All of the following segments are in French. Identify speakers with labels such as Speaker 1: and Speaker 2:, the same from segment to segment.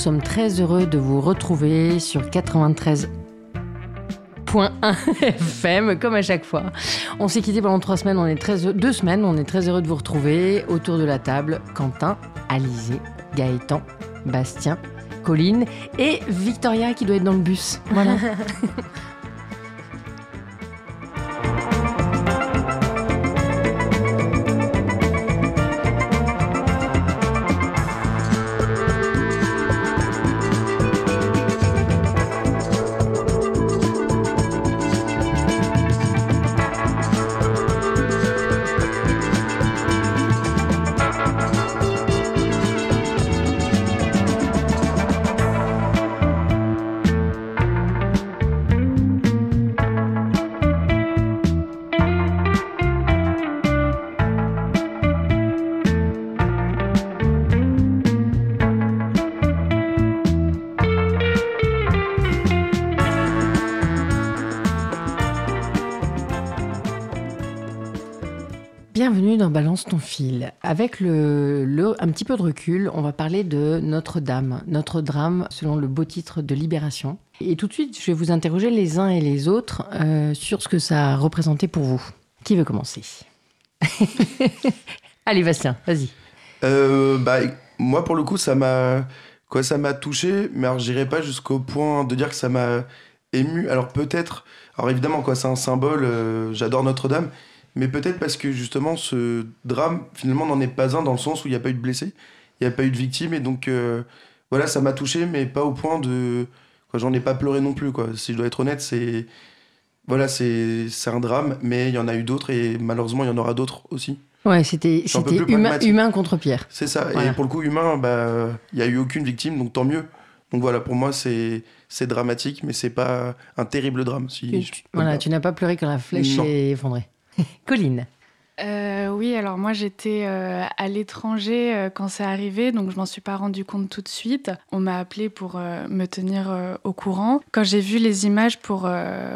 Speaker 1: sommes très heureux de vous retrouver sur 93.1 FM, comme à chaque fois. On s'est quitté pendant trois semaines, on est très heureux- deux semaines, on est très heureux de vous retrouver autour de la table. Quentin, Alizé, Gaëtan, Bastien, Colline et Victoria qui doit être dans le bus. Voilà. Balance ton fil. Avec le- un petit peu de recul, on va parler de Notre-Dame, notre drame selon le beau titre de Libération. Et tout de suite, je vais vous interroger les uns et les autres euh, sur ce que ça a représenté pour vous. Qui veut commencer? Allez, Bastien, vas-y.
Speaker 2: Euh, bah, moi, pour le coup, ça m'a quoi, ça m'a touché, mais alors j'irai pas jusqu'au point de dire que ça m'a ému. Alors peut-être, alors évidemment, quoi, c'est un symbole. euh, J'adore Notre-Dame, mais peut-être parce que justement, ce drame, finalement, n'en est pas un dans le sens où il n'y a pas eu de blessés, il n'y a pas eu de victimes, et donc euh, voilà, ça m'a touché, mais pas au point de, quoi, j'en ai pas pleuré non plus, quoi. Si je dois être honnête, c'est voilà, c'est c'est un drame, mais il y en a eu d'autres, et malheureusement, il y en aura d'autres aussi.
Speaker 1: Ouais, c'était humain, humain contre Pierre.
Speaker 2: C'est ça.
Speaker 1: Voilà.
Speaker 2: Et pour le coup, humain, bah, il n'y a eu aucune victime, donc tant mieux. Donc voilà, pour moi, c'est c'est dramatique, mais c'est pas un terrible drame. Si
Speaker 1: Tu- voilà, tu n'as pas pleuré quand la flèche
Speaker 2: Non.
Speaker 1: est effondrée. Colline.
Speaker 3: Euh, oui, alors moi j'étais euh, à l'étranger euh, quand c'est arrivé, donc je m'en suis pas rendu compte tout de suite. On m'a appelé pour me tenir au courant. Quand j'ai vu les images pour,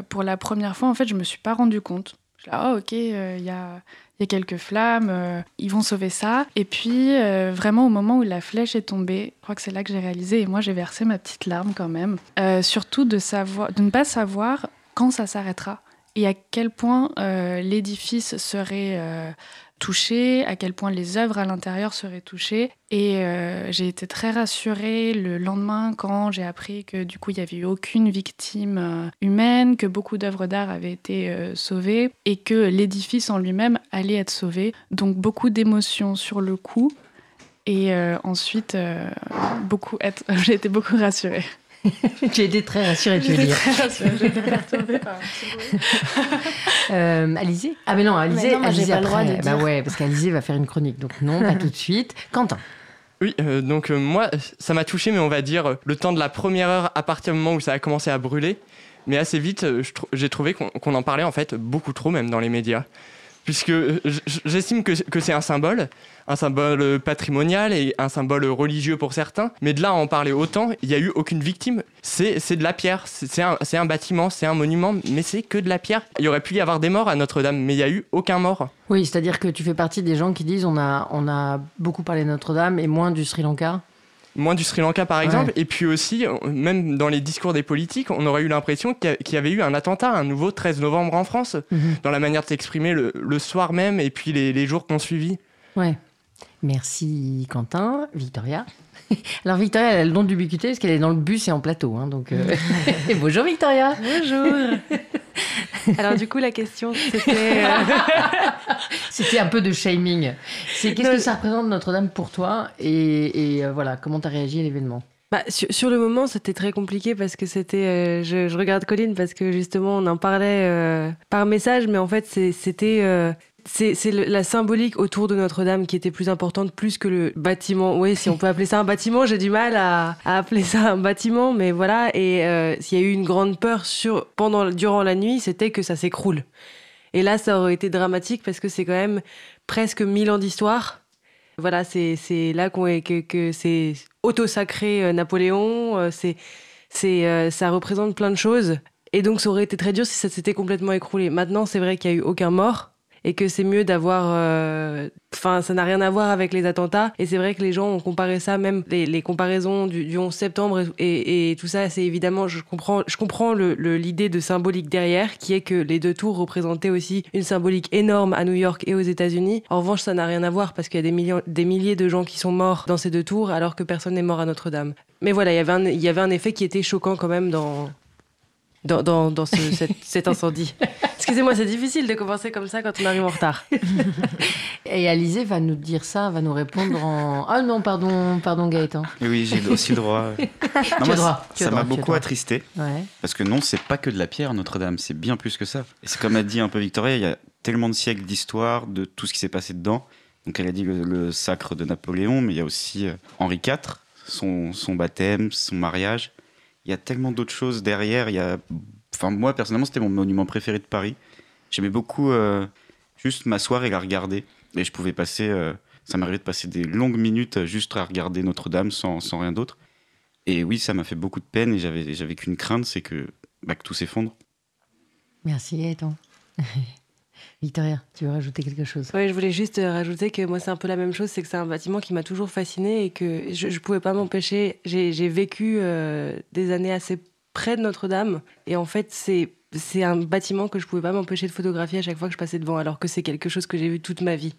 Speaker 3: pour la première fois, en fait, je me suis pas rendu compte. Je là, oh ok, il y a. Il y a quelques flammes, ils vont sauver ça. Et puis, vraiment, au moment où la flèche est tombée, je crois que c'est là que j'ai réalisé, et moi j'ai versé ma petite larme quand même. Surtout de, savoir, de ne pas savoir quand ça s'arrêtera et à quel point euh, l'édifice serait euh, touché, à quel point les œuvres à l'intérieur seraient touchées. Et euh, j'ai été très rassurée le lendemain quand j'ai appris que du coup il n'y avait eu aucune victime humaine, que beaucoup d'œuvres d'art avaient été sauvées et que l'édifice en lui-même allait être sauvé. Donc beaucoup d'émotions sur le coup. Et ensuite, beaucoup j'ai été beaucoup rassurée.
Speaker 1: tu as été très rassurée, tu veux dire.
Speaker 3: très rassurée, perturbée par un petit bruit.
Speaker 1: Euh, Alizé? Ah, mais non, Alizé,
Speaker 4: Mais non,
Speaker 1: Alizé
Speaker 4: pas le droit
Speaker 1: après.
Speaker 4: de
Speaker 1: Bah
Speaker 4: dire.
Speaker 1: ouais, parce qu'Alizé va faire une chronique, donc non, pas tout de suite. Quentin?
Speaker 5: Oui, euh, donc euh, moi, ça m'a touché, mais on va dire le temps de la première heure à partir du moment où ça a commencé à brûler. Mais assez vite, j'ai trouvé qu'on qu'on en parlait en fait beaucoup trop, même dans les médias. Puisque euh, j'estime que, c'est un symbole, un symbole euh, patrimonial et un symbole religieux pour certains. Mais de là à en parler autant, il n'y a eu aucune victime. C'est de la pierre, c'est c'est un, c'est un bâtiment, c'est un monument, mais c'est que de la pierre. Il y aurait pu y avoir des morts à Notre-Dame, mais il n'y a eu aucun mort.
Speaker 1: Oui, c'est-à-dire que tu fais partie des gens qui disent on a, on a beaucoup parlé de Notre-Dame et moins du Sri Lanka.
Speaker 5: Moins du Sri Lanka par
Speaker 1: Ouais.
Speaker 5: exemple, et puis aussi, euh, même dans les discours des politiques, on aurait eu l'impression qu'il y avait eu un attentat, un nouveau 13 novembre en France,
Speaker 1: Mhm.
Speaker 5: dans la manière de s'exprimer le, le soir même et puis les, les jours qu'on suivi.
Speaker 1: Ouais. Merci Quentin. Victoria. Alors Victoria, elle a le don d'ubiquité parce qu'elle est dans le bus et en plateau. hein, donc, euh, et bonjour Victoria.
Speaker 4: Bonjour. Alors du coup la question c'était euh,
Speaker 1: C'était un peu de shaming. C'est qu'est-ce
Speaker 4: Non.
Speaker 1: que ça représente Notre-Dame pour toi et, et, euh, voilà comment t'as réagi à l'événement?
Speaker 4: bah, sur, sur le moment c'était très compliqué parce que c'était euh, je, je regarde Colline parce que justement on en parlait euh, par message mais en fait c'est- c'était euh, c'est la symbolique autour de Notre-Dame qui était plus importante plus que le bâtiment. Oui, si on peut appeler ça un bâtiment, j'ai du mal à, appeler ça un bâtiment, mais voilà. Et euh, s'il y a eu une grande peur sur pendant durant la nuit, c'était que ça s'écroule. Et là, ça aurait été dramatique parce que c'est quand même presque 1000 ans d'histoire. Voilà, c'est là qu'on est- que, que c'est auto-sacré euh, Napoléon. euh, c'est c'est ça représente plein de choses. Et donc, ça aurait été très dur si ça s'était complètement écroulé. Maintenant, c'est vrai qu'il n'y a eu aucun mort. Et que c'est mieux d'avoir. euh, Enfin, ça n'a rien à voir avec les attentats. Et c'est vrai que les gens ont comparé ça, même les, comparaisons du, du 11 septembre et, tout ça, c'est évidemment, je comprends, je comprends l'idée de symbolique derrière, qui est que les deux tours représentaient aussi une symbolique énorme à New York et aux États-Unis. En revanche, ça n'a rien à voir parce qu'il y a des, millions, des milliers de gens qui sont morts dans ces deux tours, alors que personne n'est mort à Notre-Dame. Mais voilà, il y avait un effet qui était choquant quand même dans, dans, dans, dans ce- cet, cet incendie. Excusez-moi, c'est difficile de commencer comme ça quand on arrive en retard.
Speaker 1: Et Alizé va nous dire ça, va nous répondre en. Ah non, pardon, pardon Gaëtan.
Speaker 6: Oui, j'ai aussi le droit. Non,
Speaker 1: as
Speaker 6: moi,
Speaker 1: droit,
Speaker 6: Ça m'a beaucoup attristé.
Speaker 1: Ouais.
Speaker 6: Parce que non, c'est pas que de la pierre Notre-Dame, c'est bien plus que ça. Et c'est comme a dit un peu Victoria, il y a tellement de siècles d'histoire, de tout ce qui s'est passé dedans. Donc elle a dit le, le sacre de Napoléon, mais il y a aussi euh, Henri IV, son, son baptême, son mariage. Il y a tellement d'autres choses derrière. Il y a... Enfin, moi, personnellement, c'était mon monument préféré de Paris. J'aimais beaucoup euh, juste m'asseoir et la regarder. Et je pouvais passer... euh, ça m'arrivait de passer des longues minutes juste à regarder Notre-Dame sans, sans rien d'autre. Et oui, ça m'a fait beaucoup de peine et j'avais, j'avais qu'une crainte, c'est que, bah, que tout s'effondre.
Speaker 1: Merci Gaëtan. Victoria, tu veux rajouter quelque chose?
Speaker 4: Oui, je voulais juste euh, rajouter que moi, c'est un peu la même chose, c'est que c'est un bâtiment qui m'a toujours fasciné et que je ne pouvais pas m'empêcher. J'ai vécu euh, des années assez près de Notre-Dame et en fait, c'est c'est un bâtiment que je pouvais pas m'empêcher de photographier à chaque fois que je passais devant, alors que c'est quelque chose que j'ai vu toute ma vie.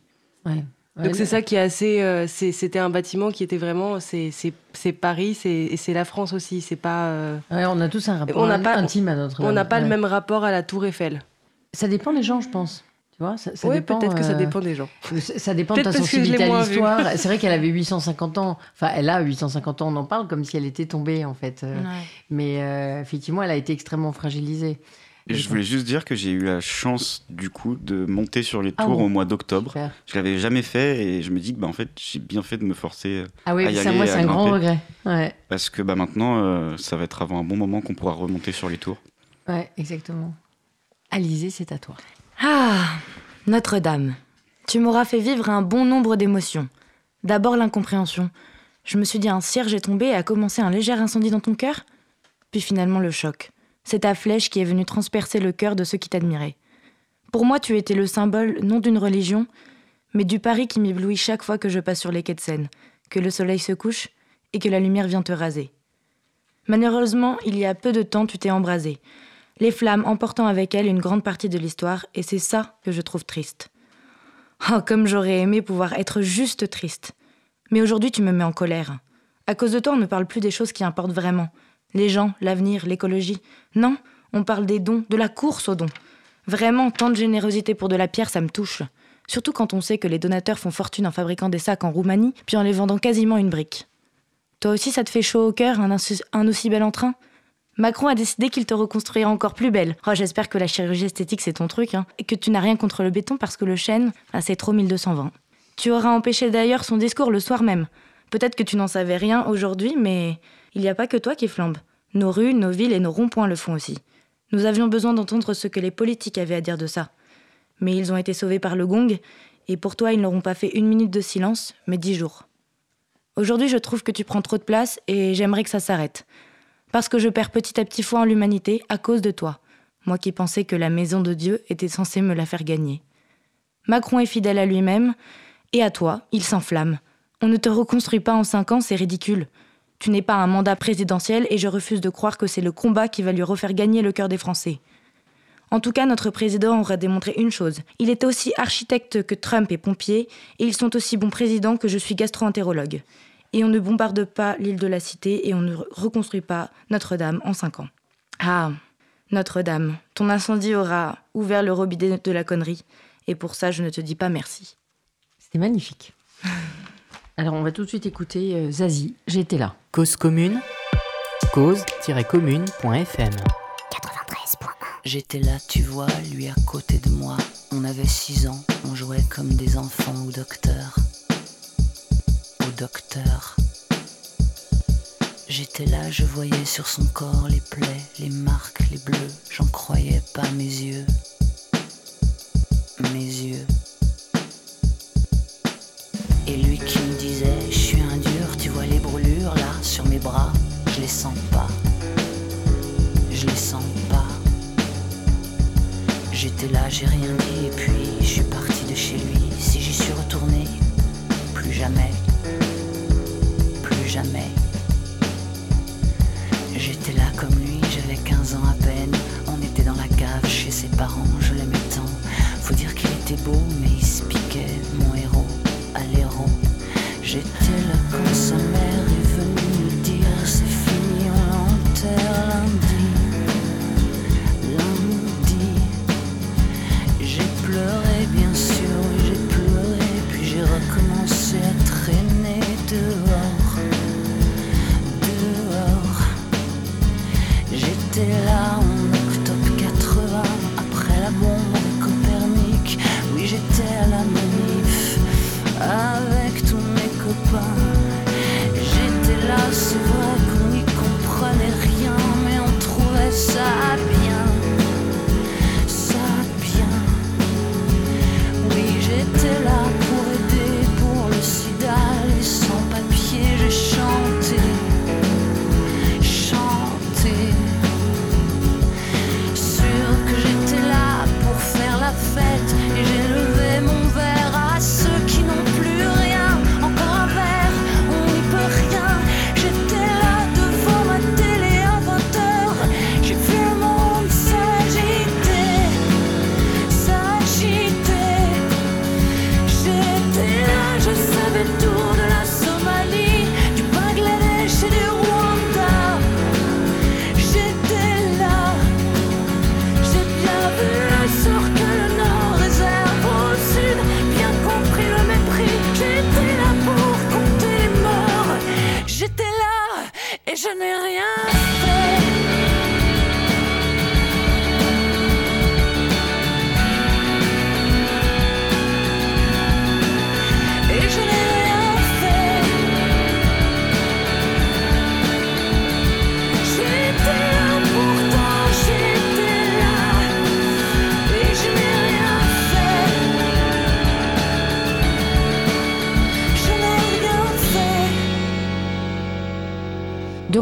Speaker 1: Ouais. Ouais,
Speaker 4: Donc c'est ça qui est assez. euh, C'était un bâtiment qui était vraiment. C'est Paris c'est- et c'est la France aussi. C'est pas. euh,
Speaker 1: Ouais, on a tous un rapport
Speaker 4: On n'a pas-
Speaker 1: intime à notre.
Speaker 4: on n'a pas le même rapport à la Tour Eiffel.
Speaker 1: Ça dépend des gens, je pense. Tu vois, ça, ça
Speaker 4: Oui,
Speaker 1: dépend,
Speaker 4: peut-être que ça
Speaker 1: euh,
Speaker 4: dépend des gens.
Speaker 1: Ça dépend de ta sensibilité à l'histoire. C'est vrai qu'elle avait 850 ans. Enfin, elle a 850 ans, on en parle comme si elle était tombée, en fait. Euh, Mais euh, effectivement, elle a été extrêmement fragilisée.
Speaker 6: Et je voulais juste dire que j'ai eu la chance, du coup, de monter sur les
Speaker 1: Ah
Speaker 6: tours
Speaker 1: bon
Speaker 6: au mois d'octobre. Je l'avais jamais fait et je me dis que, bah, en fait, j'ai bien fait de me forcer
Speaker 1: Ah oui,
Speaker 6: à y
Speaker 1: ça,
Speaker 6: aller
Speaker 1: moi, c'est un grand regret. Ouais,
Speaker 6: Parce que bah, maintenant, euh, ça va être avant un bon moment qu'on pourra remonter sur les tours.
Speaker 1: ouais, exactement. Alizé, c'est à toi.
Speaker 7: Ah, Notre-Dame. Tu m'auras fait vivre un bon nombre d'émotions. D'abord l'incompréhension. Je me suis dit un cierge est tombé et a commencé un léger incendie dans ton cœur Puis finalement le choc. C'est ta flèche qui est venue transpercer le cœur de ceux qui t'admiraient. Pour moi, tu étais le symbole non d'une religion, mais du Paris qui m'éblouit chaque fois que je passe sur les quais de Seine, que le soleil se couche et que la lumière vient te raser. Malheureusement, il y a peu de temps, tu t'es embrasé les flammes emportant avec elles une grande partie de l'histoire, et c'est ça que je trouve triste. Oh, comme j'aurais aimé pouvoir être juste triste. Mais aujourd'hui, tu me mets en colère. À cause de toi, on ne parle plus des choses qui importent vraiment. Les gens, l'avenir, l'écologie. Non, on parle des dons, de la course aux dons. Vraiment, tant de générosité pour de la pierre, ça me touche. Surtout quand on sait que les donateurs font fortune en fabriquant des sacs en Roumanie, puis en les vendant quasiment une brique. Toi aussi, ça te fait chaud au cœur, un, un aussi bel entrain? Macron a décidé qu'il te reconstruirait encore plus belle. Oh, j'espère que la chirurgie esthétique c'est ton truc, hein, et que tu n'as rien contre le béton parce que le chêne, ah, c'est trop 1220. Tu auras empêché d'ailleurs son discours le soir même. Peut-être que tu n'en savais rien aujourd'hui, mais il n'y a pas que toi qui flambe. Nos rues, nos villes et nos ronds-points le font aussi. Nous avions besoin d'entendre ce que les politiques avaient à dire de ça. Mais ils ont été sauvés par le gong, et pour toi ils n'auront pas fait une minute de silence, mais dix jours. Aujourd'hui je trouve que tu prends trop de place et j'aimerais que ça s'arrête parce que je perds petit à petit foi en l'humanité à cause de toi, moi qui pensais que la maison de Dieu était censée me la faire gagner. Macron est fidèle à lui-même, et à toi, il s'enflamme. On ne te reconstruit pas en cinq ans, c'est ridicule. Tu n'es pas un mandat présidentiel et je refuse de croire que c'est le combat qui va lui refaire gagner le cœur des Français. En tout cas, notre président aurait démontré une chose. Il était aussi architecte que Trump et pompier, et ils sont aussi bons présidents que je suis gastro-entérologue et on ne bombarde pas l'île de la Cité et on ne reconstruit pas Notre-Dame en cinq ans. Ah, Notre-Dame, ton incendie aura ouvert le robinet de la connerie, et pour ça je ne te dis pas merci.
Speaker 1: C'était magnifique. Alors, on va tout de suite écouter euh, Zazie. J'étais là.
Speaker 8: Cause commune, cause-commune.fm.
Speaker 9: J'étais là, tu vois, lui à côté de moi. On avait six ans, on jouait comme des enfants au docteur. Docteur. J'étais là, je voyais sur son corps les plaies, les marques, les bleus. J'en croyais pas mes yeux. Mes yeux. Et lui qui me disait, je suis un dur, tu vois les brûlures là sur mes bras, je les sens pas. Je les sens pas. J'étais
Speaker 10: là, j'ai rien dit, et puis je suis parti de chez lui. Si j'y suis retourné, plus jamais, J'étais là comme lui, j'avais 15 ans à peine. On était dans la cave chez ses parents, je l'aimais tant. Faut dire qu'il était beau, mais il se piquait, mon héros, à l'héros. J'étais là quand sa mère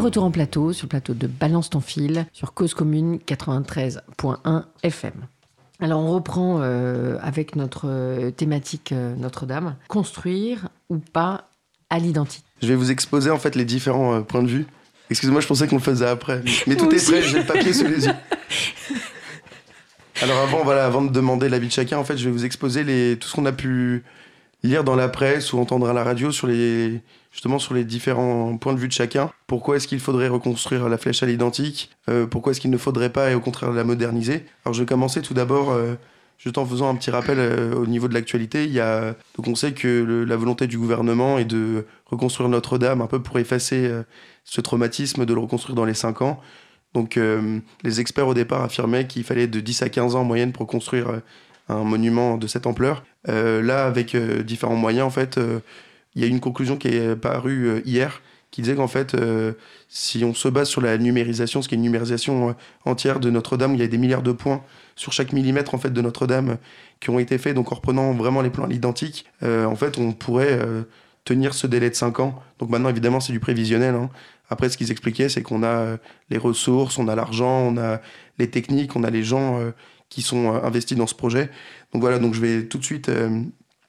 Speaker 1: retour en plateau, sur le plateau de Balance ton fil, sur Cause Commune 93.1 FM. Alors on reprend euh, avec notre euh, thématique euh, Notre-Dame. Construire ou pas à l'identique?
Speaker 2: Je vais vous exposer en fait les différents euh, points de vue. Excusez-moi, je pensais qu'on le faisait après. Mais tout est prêt, j'ai le papier sous les yeux. Alors avant, voilà, avant de demander l'avis de chacun, en fait, je vais vous exposer les, tout ce qu'on a pu lire dans la presse ou entendre à la radio sur les, justement sur les différents points de vue de chacun. Pourquoi est-ce qu'il faudrait reconstruire la flèche à l'identique? Euh, Pourquoi est-ce qu'il ne faudrait pas et au contraire la moderniser? Alors je vais commencer tout d'abord euh, juste en faisant un petit rappel euh, au niveau de l'actualité. Il y a, donc on sait que la volonté du gouvernement est de reconstruire Notre-Dame un peu pour effacer ce traumatisme, de le reconstruire dans les 5 ans. Donc les experts au départ affirmaient qu'il fallait de 10 à 15 ans en moyenne pour construire un monument de cette ampleur. Euh, là, avec euh, différents moyens, en fait, euh, il y a une conclusion qui est parue hier qui disait qu'en fait, si on se base sur la numérisation, ce qui est une numérisation entière de Notre-Dame, où il y a des milliards de points sur chaque millimètre en fait de Notre-Dame qui ont été faits, donc en reprenant vraiment les plans à l'identique, en fait, on pourrait tenir ce délai de 5 ans. Donc maintenant, évidemment, c'est du prévisionnel. hein. Après, ce qu'ils expliquaient, c'est qu'on a les ressources, on a l'argent, on a les techniques, on a les gens qui sont euh, investis dans ce projet. Donc voilà, donc je vais tout de suite euh,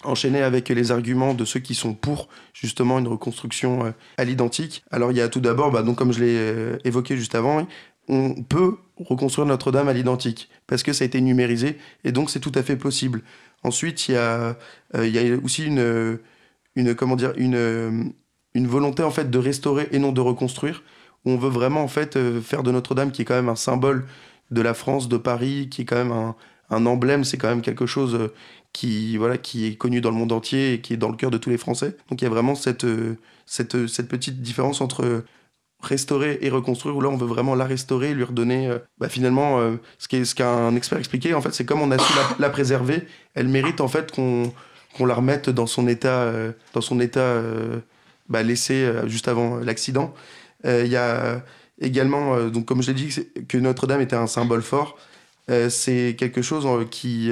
Speaker 2: enchaîner avec les arguments de ceux qui sont pour justement une reconstruction euh, à l'identique. Alors il y a tout d'abord, bah, donc comme je l'ai évoqué juste avant, on peut reconstruire Notre-Dame à l'identique parce que ça a été numérisé et donc c'est tout à fait possible. Ensuite, il y a, aussi une, une comment dire, une, une volonté en fait de restaurer et non de reconstruire. Où on veut vraiment en fait faire de Notre-Dame qui est quand même un symbole de la France, de Paris, qui est quand même un, un emblème, c'est quand même quelque chose euh, qui voilà qui est connu dans le monde entier et qui est dans le cœur de tous les Français. Donc il y a vraiment cette euh, cette, cette petite différence entre restaurer et reconstruire où là on veut vraiment la restaurer, lui redonner euh, bah, finalement euh, ce qu'est ce qu'un expert expliquait en fait c'est comme on a su la, préserver, elle mérite en fait qu'on la remette dans son état euh, dans son état euh, bah, laissé euh, juste avant l'accident. Euh, Il y a également euh, donc comme je l'ai dit que Notre-Dame était un symbole fort. Euh, c'est quelque chose euh, qui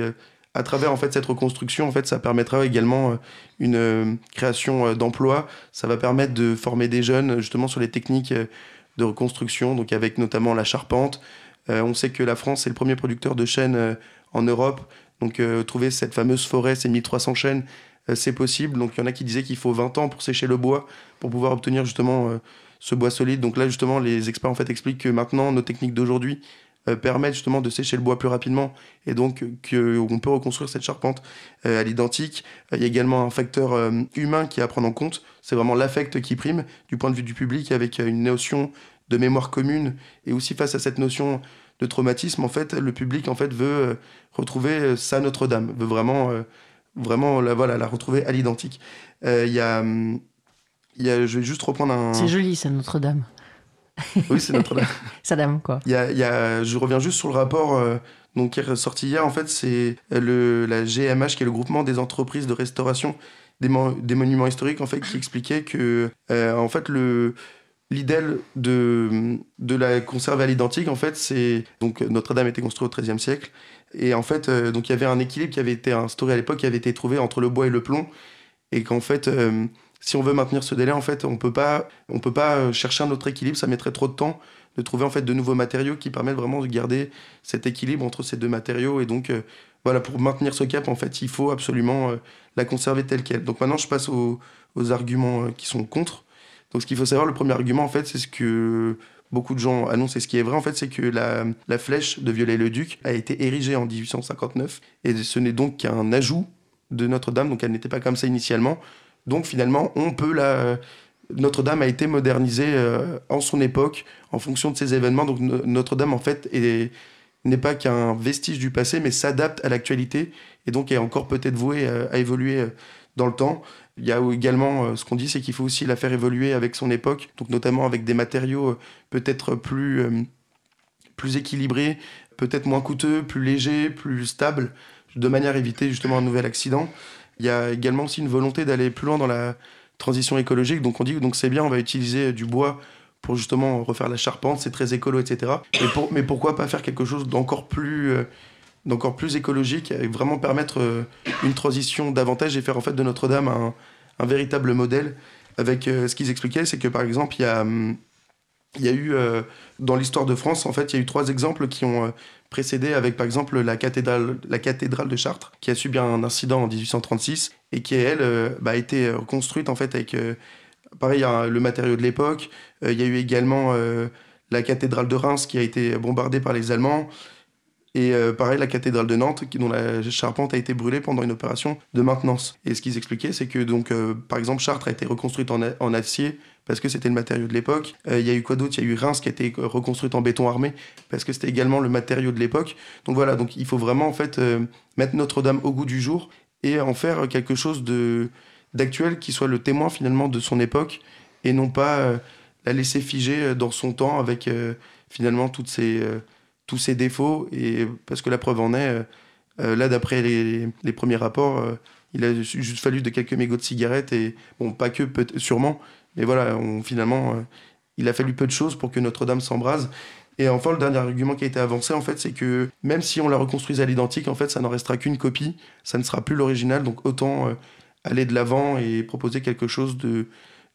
Speaker 2: à travers en fait cette reconstruction en fait ça permettra également une création d'emplois ça va permettre de former des jeunes justement sur les techniques de reconstruction donc avec notamment la charpente on sait que la France est le premier producteur de chêne en Europe. Donc trouver cette fameuse forêt, ces 1300 chênes, c'est possible. Donc il y en a qui disaient qu'il faut 20 ans pour sécher le bois, pour pouvoir obtenir justement ce bois solide. Donc là justement, les experts en fait expliquent que maintenant nos techniques d'aujourd'hui euh, permettent justement de sécher le bois plus rapidement et donc qu'on peut reconstruire cette charpente euh, à l'identique. Euh, il y a également un facteur humain qui est à prendre en compte. C'est vraiment l'affect qui prime du point de vue du public avec une notion de mémoire commune et aussi face à cette notion de traumatisme, en fait, le public en fait veut retrouver sa Notre-Dame, veut vraiment, vraiment la, voilà, la retrouver à l'identique. Il y a, y a, je vais juste reprendre un.
Speaker 1: C'est joli, ça Notre-Dame.
Speaker 2: Oui, c'est Notre-Dame.
Speaker 1: Sa dame, quoi.
Speaker 2: Il y a, y a, je reviens juste sur le rapport euh, donc, qui est sorti hier. En fait, c'est le, la GMH, qui est le groupement des entreprises de restauration des, des monuments historiques, en fait, qui expliquait que, euh, en fait, le l'idéal de, de la conserver à l'identique, en fait, c'est donc Notre-Dame était construite au XIIIe siècle, et en fait, euh, donc il y avait un équilibre qui avait été instauré à l'époque, qui avait été trouvé entre le bois et le plomb, et qu'en fait, si on veut maintenir ce délai, en fait, on peut pas, on peut pas euh, chercher un autre équilibre. Ça mettrait trop de temps de trouver en fait de nouveaux matériaux qui permettent vraiment de garder cet équilibre entre ces deux matériaux. Et donc, euh, voilà, pour maintenir ce cap, en fait, il faut absolument euh, la conserver telle qu'elle. Donc maintenant, je passe aux, arguments qui sont contre. Donc, ce qu'il faut savoir, le premier argument, en fait, c'est ce que beaucoup de gens annoncent et ce qui est vrai, en fait, c'est que la, la flèche de Viollet-le-Duc a été érigée en 1859 et ce n'est donc qu'un ajout de Notre-Dame, donc elle n'était pas comme ça initialement. Donc finalement, on peut la... Notre-Dame a été modernisée euh, en son époque, en fonction de ces événements. Donc Notre-Dame, en fait, n'est pas qu'un vestige du passé, mais s'adapte à l'actualité et donc est encore peut-être vouée euh, à, évoluer euh, dans le temps. Il y a également, ce qu'on dit, c'est qu'il faut aussi la faire évoluer avec son époque, donc notamment avec des matériaux peut-être plus, plus équilibrés, peut-être moins coûteux, plus légers, plus stables, de manière à éviter justement un nouvel accident. Il y a également aussi une volonté d'aller plus loin dans la transition écologique. Donc on dit donc c'est bien, on va utiliser du bois pour justement refaire la charpente, c'est très écolo, etc. Mais, pourquoi pas faire quelque chose d'encore plus, euh, plus écologique et vraiment permettre euh, une transition davantage et faire en fait de Notre-Dame un, véritable modèle. Avec euh, ce qu'ils expliquaient, c'est que par exemple, il y a, hum, y a eu dans l'histoire de France, en fait, il y a eu trois exemples qui ont précédé avec par exemple la cathédrale, la cathédrale de Chartres, qui a subi un incident en 1836 et qui, elle, euh, bah, a été reconstruite en fait avec, euh, pareil, le matériau de l'époque. Euh, il y a eu également la cathédrale de Reims qui a été bombardée par les Allemands. Et pareil, la cathédrale de Nantes, dont la charpente a été brûlée pendant une opération de maintenance. Et ce qu'ils expliquaient, c'est que, donc, par exemple, Chartres a été reconstruite en, en acier parce que c'était le matériau de l'époque. Euh, il y a eu quoi d'autre? Il y a eu Reims qui a été reconstruite en béton armé parce que c'était également le matériau de l'époque. Donc voilà, donc il faut vraiment en fait euh, mettre Notre-Dame au goût du jour et en faire quelque chose de d'actuel qui soit le témoin finalement de son époque et non pas euh, la laisser figer dans son temps avec finalement toutes ces, tous ses défauts et parce que la preuve en est là d'après les, les, premiers rapports il a juste fallu de quelques mégots de cigarettes et bon pas que sûrement mais voilà, finalement, euh, il a fallu peu de choses pour que Notre-Dame s'embrase. Et enfin, le dernier argument qui a été avancé, en fait, c'est que même si on la reconstruise à l'identique, en fait, ça n'en restera qu'une copie, ça ne sera plus l'original, donc autant euh, aller de l'avant et proposer quelque chose de,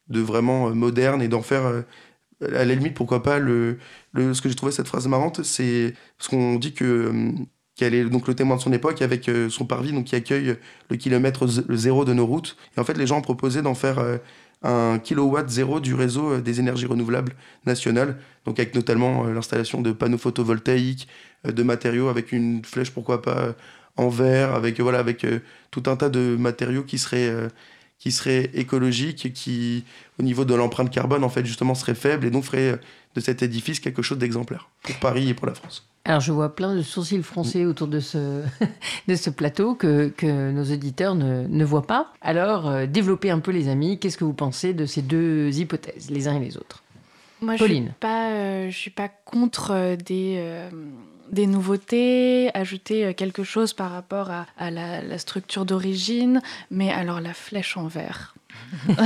Speaker 2: vraiment euh, moderne et d'en faire, à la limite, pourquoi pas, le, ce que j'ai trouvé cette phrase marrante, c'est parce qu'on dit que qu'elle est donc le témoin de son époque avec son parvis donc qui accueille le kilomètre zéro de nos routes. Et en fait, les gens ont proposé d'en faire un kilowatt zéro du réseau euh, des énergies renouvelables nationales, donc avec notamment euh, l'installation de panneaux photovoltaïques, euh, de matériaux avec une flèche, pourquoi pas, en verre, avec, voilà, avec tout un tas de matériaux qui seraient, qui seraient écologiques, qui, au niveau de l'empreinte carbone, en fait, justement, seraient faibles et donc feraient de cet édifice quelque chose d'exemplaire pour Paris et pour la France.
Speaker 1: Alors je vois plein de sourcils français autour de ce, de ce plateau que, que nos auditeurs ne, ne voient pas. Alors euh, développez un peu les amis, qu'est-ce que vous pensez de ces deux hypothèses, les uns et les autres?
Speaker 3: Moi je ne suis, pas, euh, je suis pas contre euh, des, nouveautés, ajouter quelque chose par rapport à, à la, la structure d'origine, mais alors la flèche en verre.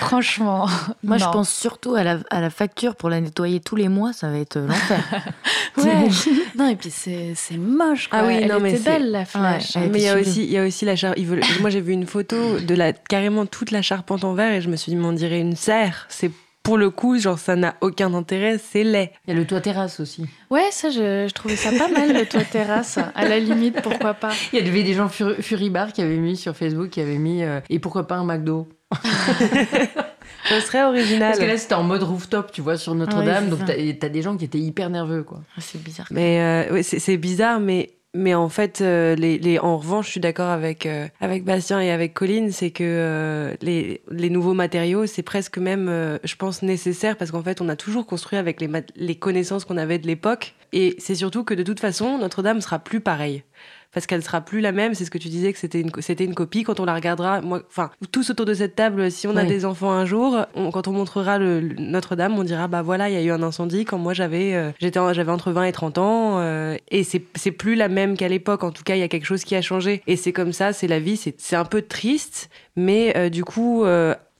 Speaker 3: Franchement.
Speaker 7: Moi, je pense surtout à la, à la, facture pour la nettoyer tous les mois, ça va être euh, l'enfer.
Speaker 3: ouais. non, et puis c'est moche. Quoi. Ah oui, Elle non, mais belle la flèche.
Speaker 4: mais il y a aussi, il y a aussi la charpente. Moi, j'ai vu une photo de la carrément toute la charpente en verre et je me suis dit, mais on dirait une serre. C'est pour le coup, genre, ça n'a aucun intérêt, c'est laid.
Speaker 1: Il y a le toit terrasse aussi.
Speaker 3: Ouais, ça, je, je trouvais ça pas mal, le toit terrasse. À la limite, pourquoi pas.
Speaker 1: Il y avait des gens fur Furibar qui avaient mis sur Facebook, qui avaient mis euh, et pourquoi pas un McDo.
Speaker 4: Ça serait original.
Speaker 1: Parce que là, c'était en mode rooftop, tu vois, sur Notre-Dame.
Speaker 7: Ouais,
Speaker 1: donc, t'as des gens qui étaient hyper nerveux, quoi.
Speaker 7: Ah, C'est bizarre.
Speaker 4: Mais euh, ouais, c'est bizarre, mais, mais en fait, euh, en revanche, je suis d'accord avec, euh, avec Bastien et avec Colline, c'est que euh, les, nouveaux matériaux, c'est presque même, je pense, nécessaire parce qu'en fait, on a toujours construit avec les, les connaissances qu'on avait de l'époque. Et c'est surtout que de toute façon, Notre-Dame sera plus pareille. Parce qu'elle sera plus la même, c'est ce que tu disais que c'était une, c'était une copie. Quand on la regardera, moi, enfin, tous autour de cette table, si on a des enfants un jour, on- quand on montrera le, le- Notre-Dame, on dira bah voilà, il y a eu un incendie quand moi j'avais euh, j'étais j'avais entre 20 et 30 ans euh, et c'est c'est plus la même qu'à l'époque. En tout cas, il y a quelque chose qui a changé et c'est comme ça, c'est la vie. C'est c'est un peu triste, mais euh, du coup.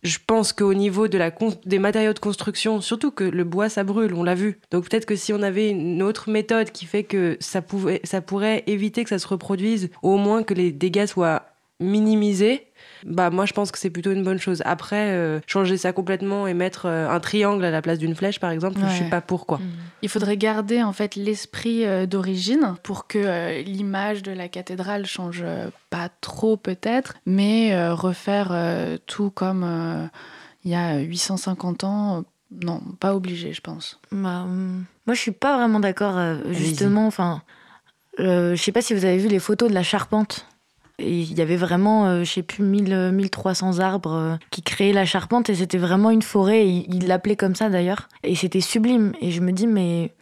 Speaker 4: Je pense qu'au niveau des matériaux de construction, surtout que le bois ça brûle, on l'a vu. Donc peut-être que si on avait une autre méthode qui fait que ça, pouvait, ça pourrait éviter que ça se reproduise, au moins que les dégâts soient minimisés, bah moi je pense que c'est plutôt une bonne chose. Après, euh, changer ça complètement et mettre euh, un triangle à la place d'une flèche par exemple, je
Speaker 3: Ouais.
Speaker 4: suis pas pour quoi.
Speaker 3: Il faudrait garder en fait l'esprit euh, d'origine pour que euh, l'image de la cathédrale change euh, pas trop peut-être, mais euh, refaire euh, tout comme euh, il y a 850 ans, euh, non, pas obligé je pense.
Speaker 7: Bah, hum, moi, je suis pas vraiment d'accord, euh, justement. Enfin, euh, je sais pas si vous avez vu les photos de la charpente. Et il y avait vraiment, euh, je sais plus, 1000, euh, 1300 arbres euh, qui créaient la charpente et c'était vraiment une forêt. Il il l'appelait comme ça d'ailleurs. Et c'était sublime. Et je me dis, mais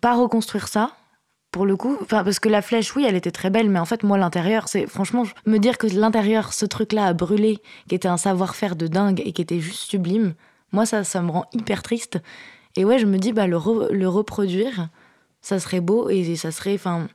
Speaker 7: pas reconstruire ça pour le coup. Enfin, parce que la flèche, oui, elle était très belle, mais en fait, moi, l'intérieur, c'est franchement, me dire que l'intérieur, ce truc-là a brûlé, qui était un savoir-faire de dingue et qui était juste sublime, moi, ça, ça me rend hyper triste. Et ouais, je me dis, bah, le, le reproduire, ça serait beau et ça serait. Enfin.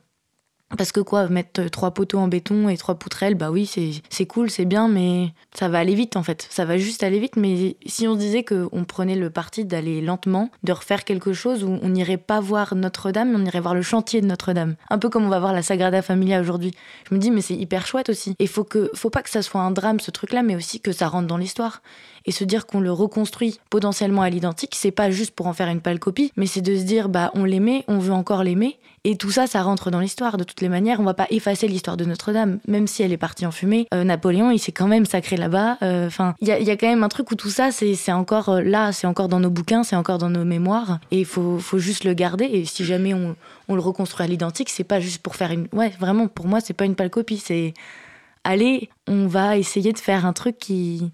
Speaker 7: Parce que quoi, mettre euh, trois poteaux en béton et trois poutrelles, bah oui, c'est cool, c'est bien, mais ça va aller vite en fait. Ça va juste aller vite, mais si on se disait qu'on prenait le parti d'aller lentement, de refaire quelque chose où on n'irait pas voir Notre-Dame, mais on irait voir le chantier de Notre-Dame. Un peu comme on va voir la Sagrada Familia aujourd'hui. Je me dis, mais c'est hyper chouette aussi. Et faut que, faut pas que ça soit un drame ce truc-là, mais aussi que ça rentre dans l'histoire et se dire qu'on le reconstruit potentiellement à l'identique, c'est pas juste pour en faire une pâle copie, mais c'est de se dire bah on l'aimait, on veut encore l'aimer, et tout ça, ça rentre dans l'histoire. De toutes les manières, on va pas effacer l'histoire de Notre-Dame, même si elle est partie en fumée. Euh, Napoléon, il s'est quand même sacré là-bas. Euh, Enfin, il y a, quand même un truc où tout ça, c'est c'est encore euh, là, c'est encore dans nos bouquins, c'est encore dans nos mémoires, et il faut, faut juste le garder. Et si jamais on, on le reconstruit à l'identique, c'est pas juste pour faire une. Ouais, vraiment, pour moi, c'est pas une pâle copie, c'est allez, on va essayer de faire un truc qui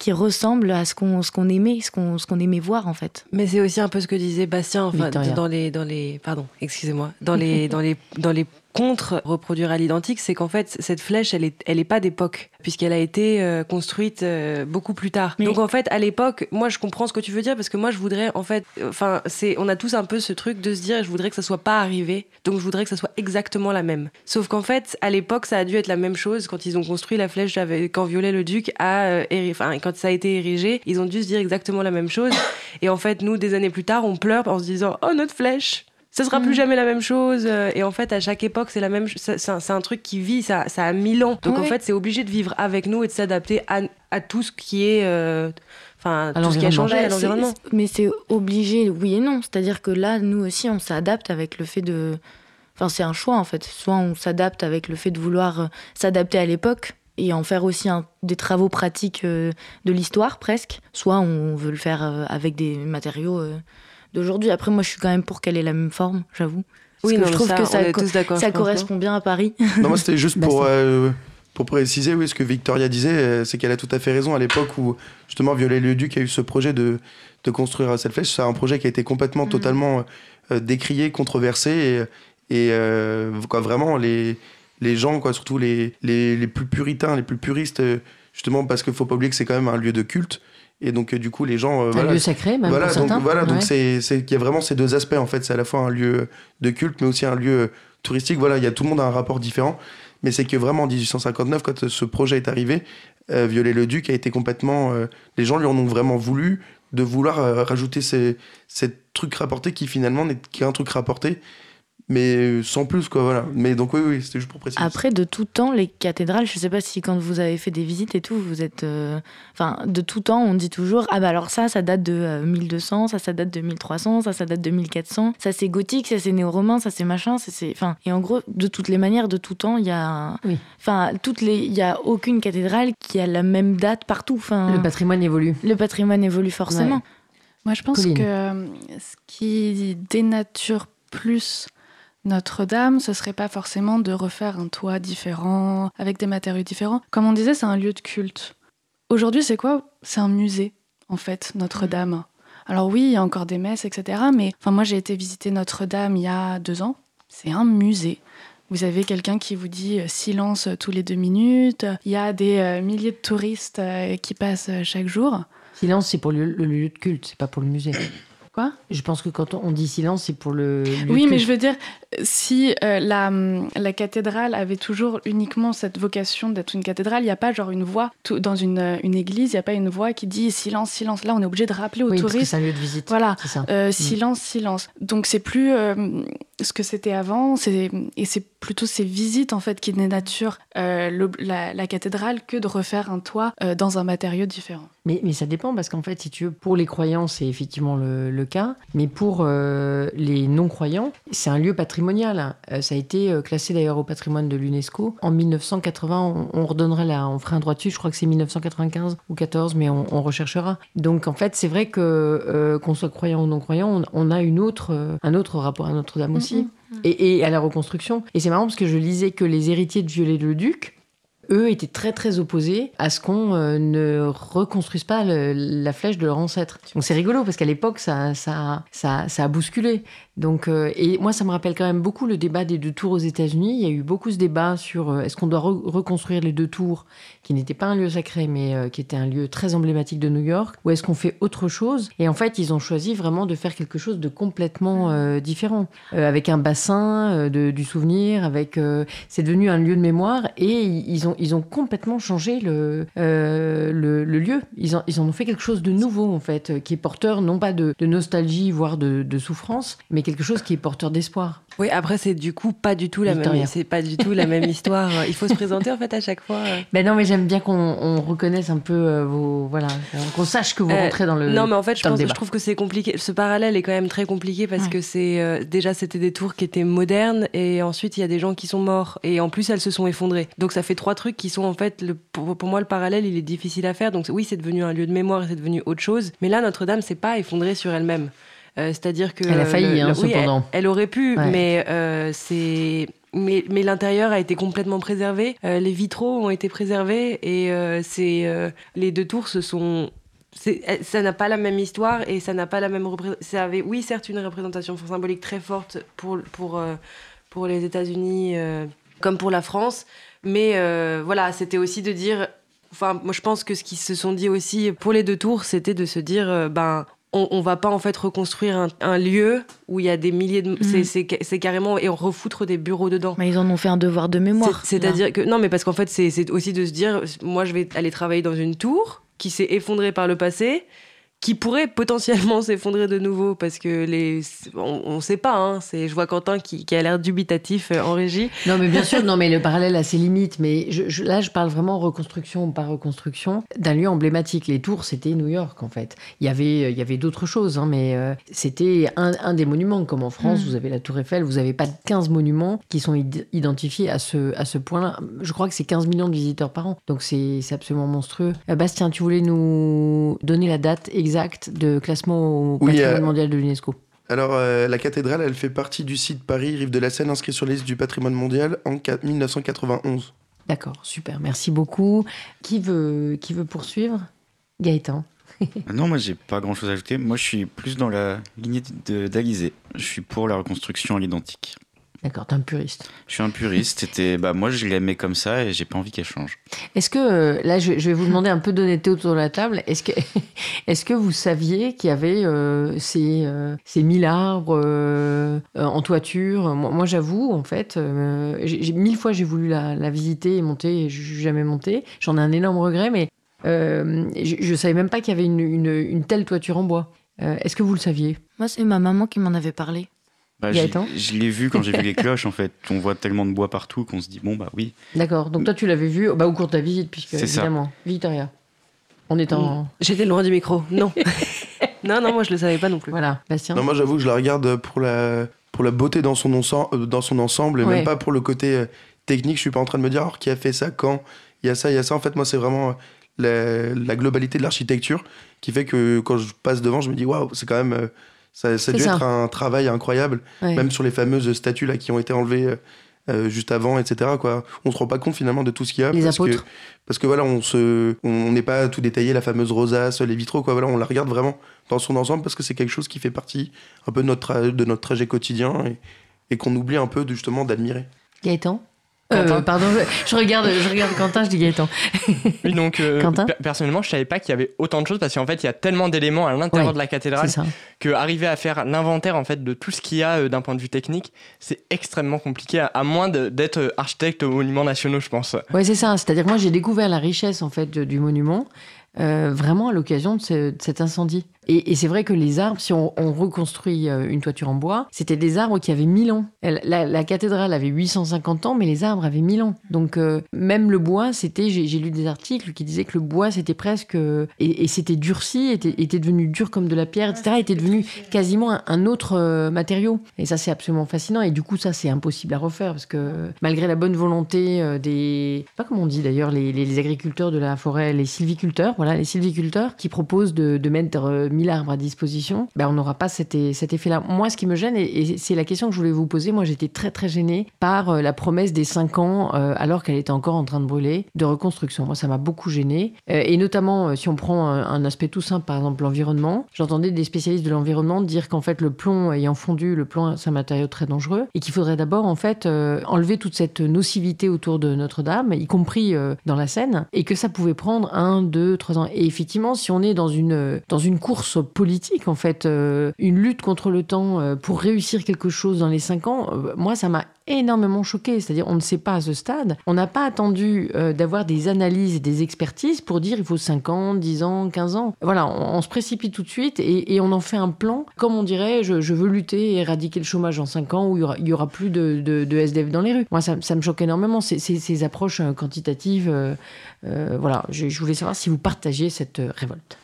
Speaker 7: qui ressemble à ce qu'on ce qu'on aimait, ce qu'on ce qu'on aimait voir en fait.
Speaker 4: Mais c'est aussi un peu ce que disait Bastien, enfin, dans les, dans les, pardon, excusez-moi, dans les, dans les, dans les contre reproduire à l'identique, c'est qu'en fait cette flèche, elle est, elle est pas d'époque, puisqu'elle a été euh, construite euh, beaucoup plus tard.
Speaker 7: Mais-
Speaker 4: Donc en fait, à l'époque, moi je comprends ce que tu veux dire, parce que moi je voudrais, en fait, euh, enfin, c'est, on a tous un peu ce truc de se dire, je voudrais que ça soit pas arrivé, donc je voudrais que ça soit exactement la même. Sauf qu'en fait, à l'époque, ça a dû être la même chose quand ils ont construit la flèche avec- quand Viollet-le-Duc a, euh, enfin, quand ça a été érigé, ils ont dû se dire exactement la même chose. Et en fait, nous, des années plus tard, on pleure en se disant Oh, notre flèche ça sera plus jamais la même chose. Euh, Et en fait, à chaque époque, c'est la même. C'est un, truc qui vit, ça, ça a mille ans. Donc en fait, c'est obligé de vivre avec nous et de s'adapter à, à tout ce qui est. euh, Enfin, tout ce qui a changé à
Speaker 7: Ouais,
Speaker 4: l'environnement.
Speaker 7: Mais c'est obligé, oui et non. C'est-à-dire que là, nous aussi, on s'adapte avec le fait de. Enfin, c'est un choix en fait. Soit on s'adapte avec le fait de vouloir euh, s'adapter à l'époque et en faire aussi un- des travaux pratiques de l'histoire presque. Soit on veut le faire avec des matériaux euh, d'aujourd'hui. Après, moi, je suis quand même pour qu'elle ait la même forme, j'avoue. Parce
Speaker 4: Oui,
Speaker 7: que
Speaker 4: non,
Speaker 7: je trouve
Speaker 4: ça,
Speaker 7: que
Speaker 4: on
Speaker 7: ça,
Speaker 4: est
Speaker 7: co-
Speaker 4: tous d'accord.
Speaker 7: ça
Speaker 4: je pense, non
Speaker 7: correspond bien à Paris.
Speaker 2: Non, moi c'était juste pour,
Speaker 1: Bastien.
Speaker 2: euh, pour préciser oui, ce que Victoria disait, euh, c'est qu'elle a tout à fait raison à l'époque où justement Viollet-le-Duc a eu ce projet de, de construire cette flèche. C'est un projet qui a été complètement,
Speaker 7: Mhm.
Speaker 2: totalement euh, décrié, controversé et, et euh, quoi, vraiment les, les gens, quoi, surtout les, les, les plus puritains, les plus puristes, justement parce qu'il faut pas oublier que c'est quand même un lieu de culte. Et donc, euh, du coup, les gens. euh,
Speaker 1: Un
Speaker 2: voilà,
Speaker 1: lieu sacré, même
Speaker 2: voilà,
Speaker 1: pour
Speaker 2: donc,
Speaker 1: certains.
Speaker 2: voilà, donc c'est, c'est qu'il y a vraiment ces deux aspects en fait. C'est à la fois un lieu de culte, mais aussi un lieu touristique. Voilà, il y a tout le monde a un rapport différent. Mais c'est que vraiment en 1859, quand ce projet est arrivé, euh, Viollet-le-Duc a été complètement. euh, les gens lui en ont vraiment voulu de vouloir euh, rajouter ces, ces trucs rapportés qui finalement n'est qu'un truc rapporté. Mais sans plus, quoi, voilà. Mais donc, oui, oui, c'était juste pour préciser.
Speaker 7: Après, de tout temps, les cathédrales, je sais pas si quand vous avez fait des visites et tout, vous êtes. euh, Enfin, de tout temps, on dit toujours Ah bah alors ça, ça date de euh, 1200, ça, ça date de 1300, ça, ça date de 1400, ça c'est gothique, ça c'est néo-romain, ça c'est machin, ça c'est. Enfin, et en gros, de toutes les manières, de tout temps, il y a.
Speaker 1: Oui.
Speaker 7: Enfin, toutes les. Il y a aucune cathédrale qui a la même date partout. Enfin,
Speaker 1: Le patrimoine évolue.
Speaker 7: le patrimoine évolue forcément.
Speaker 1: Ouais.
Speaker 3: Moi, je pense que euh, ce qui dénature plus Notre-Dame, ce serait pas forcément de refaire un toit différent, avec des matériaux différents. Comme on disait, c'est un lieu de culte. Aujourd'hui, c'est quoi? C'est un musée, en fait, Notre-Dame. Alors oui, il y a encore des messes, etc. Mais enfin, moi, j'ai été visiter Notre-Dame il y a deux ans. C'est un musée. Vous avez quelqu'un qui vous dit euh, silence tous les deux minutes. Il y a des euh, milliers de touristes euh, qui passent chaque jour.
Speaker 1: Silence, c'est pour le, le lieu de culte, c'est pas pour le musée.
Speaker 3: Quoi?
Speaker 1: Je pense que quand on dit silence, c'est pour le.
Speaker 3: Oui, mais je veux dire, si euh, la, hum, la cathédrale avait toujours uniquement cette vocation d'être une cathédrale, il n'y a pas genre une voix tout- dans une, euh, une église, il n'y a pas une voix qui dit silence, silence. Là, on est obligé de rappeler aux
Speaker 1: Oui,
Speaker 3: touristes.
Speaker 1: c'est un lieu de visite.
Speaker 3: Voilà,
Speaker 1: ça.
Speaker 3: euh, silence, silence. Donc c'est plus euh, ce que c'était avant, et c'est plutôt ces visites en fait qui dénaturent euh, le- la, la cathédrale que de refaire un toit dans un matériau différent.
Speaker 1: Mais, mais ça dépend parce qu'en fait, si tu veux, pour les croyants, c'est effectivement le, le cas. Mais pour les non-croyants, c'est un lieu patrimonial. Euh, ça a été euh, classé d'ailleurs au patrimoine de l'UNESCO. En 1980, on, on redonnerait là, on fera un droit dessus. Je crois que c'est 1995 ou 14, mais on, on recherchera. Donc en fait, c'est vrai que euh, qu'on soit croyant ou non-croyant, on, on a une autre, euh, un autre rapport à Notre-Dame aussi. Et, et à la reconstruction. Et c'est marrant parce que je lisais que les héritiers de Viollet-le-Duc, eux étaient très très opposés à ce qu'on euh, ne reconstruise pas le- la flèche de leur ancêtre. Donc c'est rigolo parce qu'à l'époque ça, ça, ça, ça a bousculé. Donc, euh, et moi ça me rappelle quand même beaucoup le débat des deux tours aux États-Unis. Il y a eu beaucoup ce débat sur euh, est-ce qu'on doit re- reconstruire les deux tours, qui n'était pas un lieu sacré mais euh, qui était un lieu très emblématique de New York, ou est-ce qu'on fait autre chose? Et en fait ils ont choisi vraiment de faire quelque chose de complètement différent, avec un bassin du souvenir, avec c'est devenu un lieu de mémoire et ils ont, ils ont complètement changé le, le, lieu. Ils en, ils en ont fait quelque chose de nouveau, en fait, qui est porteur non pas de, de nostalgie, voire de, de souffrance, mais quelque chose qui est porteur d'espoir.
Speaker 4: Oui, après c'est du coup pas du tout la
Speaker 1: Victoria.
Speaker 4: même, c'est pas du tout la même histoire. Il faut se présenter en fait à chaque fois.
Speaker 1: Ben non, mais j'aime bien qu'on on reconnaisse un peu euh, vos. Voilà, qu'on sache que vous
Speaker 4: Euh,
Speaker 1: rentrez dans le.
Speaker 4: non, mais en fait, je, pense, trouve que c'est compliqué. Ce parallèle est quand même très compliqué parce
Speaker 7: Ouais.
Speaker 4: que c'est euh, déjà c'était des tours qui étaient modernes et ensuite il y a des gens qui sont morts et en plus elles se sont effondrées. Donc ça fait trois trucs qui sont en fait le, pour, pour moi le parallèle il est difficile à faire. Donc oui, c'est devenu un lieu de mémoire et c'est devenu autre chose. Mais là, Notre-Dame s'est pas effondrée sur elle-même. Euh, C'est-à-dire que
Speaker 1: Elle a failli,
Speaker 4: le-
Speaker 1: hein,
Speaker 4: oui,
Speaker 1: cependant.
Speaker 4: elle, aurait pu,
Speaker 1: Ouais.
Speaker 4: mais euh, c'est mais, mais l'intérieur a été complètement préservé. Euh, les vitraux ont été préservés et euh, c'est euh, les deux tours se sont ça n'a pas la même histoire et ça n'a pas la même ça avait oui certes une représentation symbolique très forte pour pour pour les États-Unis comme pour la France mais voilà c'était aussi de dire enfin moi je pense que ce qu'ils se sont dit aussi pour les deux tours c'était de se dire ben on, on va pas en fait reconstruire un, un lieu où il y a des milliers de c'est- c'est c'est carrément et on refoutre des bureaux dedans
Speaker 7: Mais ils en ont fait un devoir de mémoire.
Speaker 4: c'est- C'est-à-dire que non, mais parce qu'en fait, c'est aussi de se dire, moi, je vais aller travailler dans une tour qui s'est effondrée par le passé, qui pourrait potentiellement s'effondrer de nouveau parce que les, on, ne sait pas. Hein, c'est, je vois Quentin qui, qui a l'air dubitatif euh, en régie.
Speaker 1: Non, mais bien sûr, non, mais le parallèle a ses limites. Mais je- je- là, je parle vraiment reconstruction par reconstruction d'un lieu emblématique. Les tours, c'était New York, en fait. Il y avait, il y avait d'autres choses, hein, mais euh, c'était un, un des monuments. Comme en France,
Speaker 7: Mm.
Speaker 1: vous avez la Tour Eiffel, vous n'avez pas 15 monuments qui sont id- identifiés à ce, à ce point-là. Je crois que c'est 15 millions de visiteurs par an. Donc, c'est c'est absolument monstrueux. Euh, Bastien, tu voulais nous donner la date exacte de classement au
Speaker 2: Oui,
Speaker 1: patrimoine
Speaker 2: euh,
Speaker 1: mondial de l'UNESCO
Speaker 2: Alors, euh, la cathédrale, elle fait partie du site Paris, Rive de la Seine, inscrit sur la liste du patrimoine mondial en 4- 1991.
Speaker 1: D'accord, super, merci beaucoup. Qui veut, qui veut poursuivre? Gaëtan.
Speaker 6: Non, moi j'ai pas grand chose à ajouter. Moi je suis plus dans la lignée de- d'Alizé. Je suis pour la reconstruction à l'identique.
Speaker 1: D'accord, t'es un puriste.
Speaker 6: Je suis un puriste. C'était, bah, moi je l'aimais comme ça et j'ai pas envie qu'elle change.
Speaker 1: Est-ce que, euh, là, je, vais vous demander un peu d'honnêteté autour de la table. Est-ce que, est que vous saviez qu'il y avait euh, ces, euh, ces 1000 arbres euh, en toiture? Moi, moi, j'avoue, en fait, euh, j'ai mille fois j'ai voulu la, la visiter et monter, et je suis jamais montée. J'en ai un énorme regret, mais euh, je, je savais même pas qu'il y avait une, une- une telle toiture en bois. Euh, Est-ce que vous le saviez?
Speaker 7: Moi, c'est ma maman qui m'en avait parlé.
Speaker 6: Bah,
Speaker 1: Gaëtan
Speaker 6: je l'ai vu quand j'ai vu les cloches, en fait. On voit tellement de bois partout qu'on se dit, bon, bah oui.
Speaker 1: D'accord. Donc toi, tu l'avais vu bah, au cours de ta visite, puisque
Speaker 6: C'est ça.
Speaker 1: évidemment, Victoria. On est en.
Speaker 4: J'étais loin du micro. Non. non, non, moi je le savais pas non plus.
Speaker 1: Voilà, Bastien.
Speaker 2: Non, moi j'avoue que je la regarde pour la, pour la beauté dans son, ense- euh, dans son ensemble et
Speaker 1: Ouais.
Speaker 2: même pas pour le côté euh, technique. Je suis pas en train de me dire alors qui a fait ça, quand, il y a ça, il y a ça. En fait, moi c'est vraiment euh, la, la globalité de l'architecture qui fait que quand je passe devant, je me dis waouh, c'est quand même. Ça, ça a dû
Speaker 1: ça.
Speaker 2: être un travail incroyable,
Speaker 1: Ouais.
Speaker 2: même sur les fameuses statues là qui ont été enlevées euh, euh, juste avant, etc. Quoi. On se rend pas compte finalement de tout ce qu'il y a.
Speaker 1: Les
Speaker 2: parce que- parce que voilà, on se, on n'est pas tout détaillé, la fameuse rosace, les vitraux, quoi. Voilà, on la regarde vraiment dans son ensemble parce que c'est quelque chose qui fait partie un peu de notre, de notre trajet quotidien et, et qu'on oublie un peu de- justement d'admirer.
Speaker 1: Gaëtan? Euh, Pardon, je, regarde, je regarde Quentin, je dis Gaëtan.
Speaker 5: Oui, donc euh, per- personnellement, je savais pas qu'il y avait autant de choses parce qu'en fait, il y a tellement d'éléments à l'intérieur
Speaker 1: Ouais,
Speaker 5: de la cathédrale
Speaker 1: ça.
Speaker 5: que arriver à faire l'inventaire en fait de tout ce qu'il y a euh, d'un point de vue technique, c'est extrêmement compliqué à, à moins d'être architecte aux monuments nationaux, je pense.
Speaker 1: Ouais, c'est ça. C'est-à-dire que moi, j'ai découvert la richesse en fait du monument vraiment à l'occasion de, ce- de cet incendie. Et, et c'est vrai que les arbres, si on, on reconstruit euh, une toiture en bois, c'était des arbres qui avaient 1000 ans. La, la cathédrale avait 850 ans, mais les arbres avaient 1000 ans. Donc euh, même le bois, c'était, j'ai lu des articles qui disaient que le bois, c'était presque euh, et, et c'était durci, était, était devenu dur comme de la pierre, etc. Était devenu quasiment un, un autre matériau. Et ça, c'est absolument fascinant. Et du coup, ça, c'est impossible à refaire parce que malgré la bonne volonté des, pas comment on dit d'ailleurs, les, les- les agriculteurs de la forêt, les sylviculteurs, voilà, les sylviculteurs qui proposent de, de mettre 1000 arbres à disposition, ben, on n'aura pas cet, effet-là. Moi, ce qui me gêne, et, c'est la question que je voulais vous poser, moi, j'étais très très gênée par euh, la promesse des 5 ans, euh, alors qu'elle était encore en train de brûler, de reconstruction. Moi, ça m'a beaucoup gênée. Euh, et notamment, si on prend un, aspect tout simple, par exemple l'environnement, j'entendais des spécialistes de l'environnement dire qu'en fait, le plomb ayant fondu, le plomb, c'est un matériau très dangereux, et qu'il faudrait d'abord, en fait, enlever toute cette nocivité autour de Notre-Dame, y compris dans la Seine, et que ça pouvait prendre un, deux, trois ans. Et effectivement, si on est dans une, dans une course politique, en fait, euh, une lutte contre le temps euh, pour réussir quelque chose dans les cinq ans, euh, moi, ça m'a énormément choqué. C'est-à-dire, on ne sait pas à ce stade. On n'a pas attendu d'avoir des analyses et des expertises pour dire il faut 5 ans, 10 ans, 15 ans. Voilà, on, se précipite tout de suite et, on en fait un plan. Comme on dirait, je, veux lutter et éradiquer le chômage en 5 ans où il y aura, plus de, SDF dans les rues. Moi, ça, me choque énormément, ces, approches quantitatives. voilà, je, voulais savoir si vous partagiez cette révolte.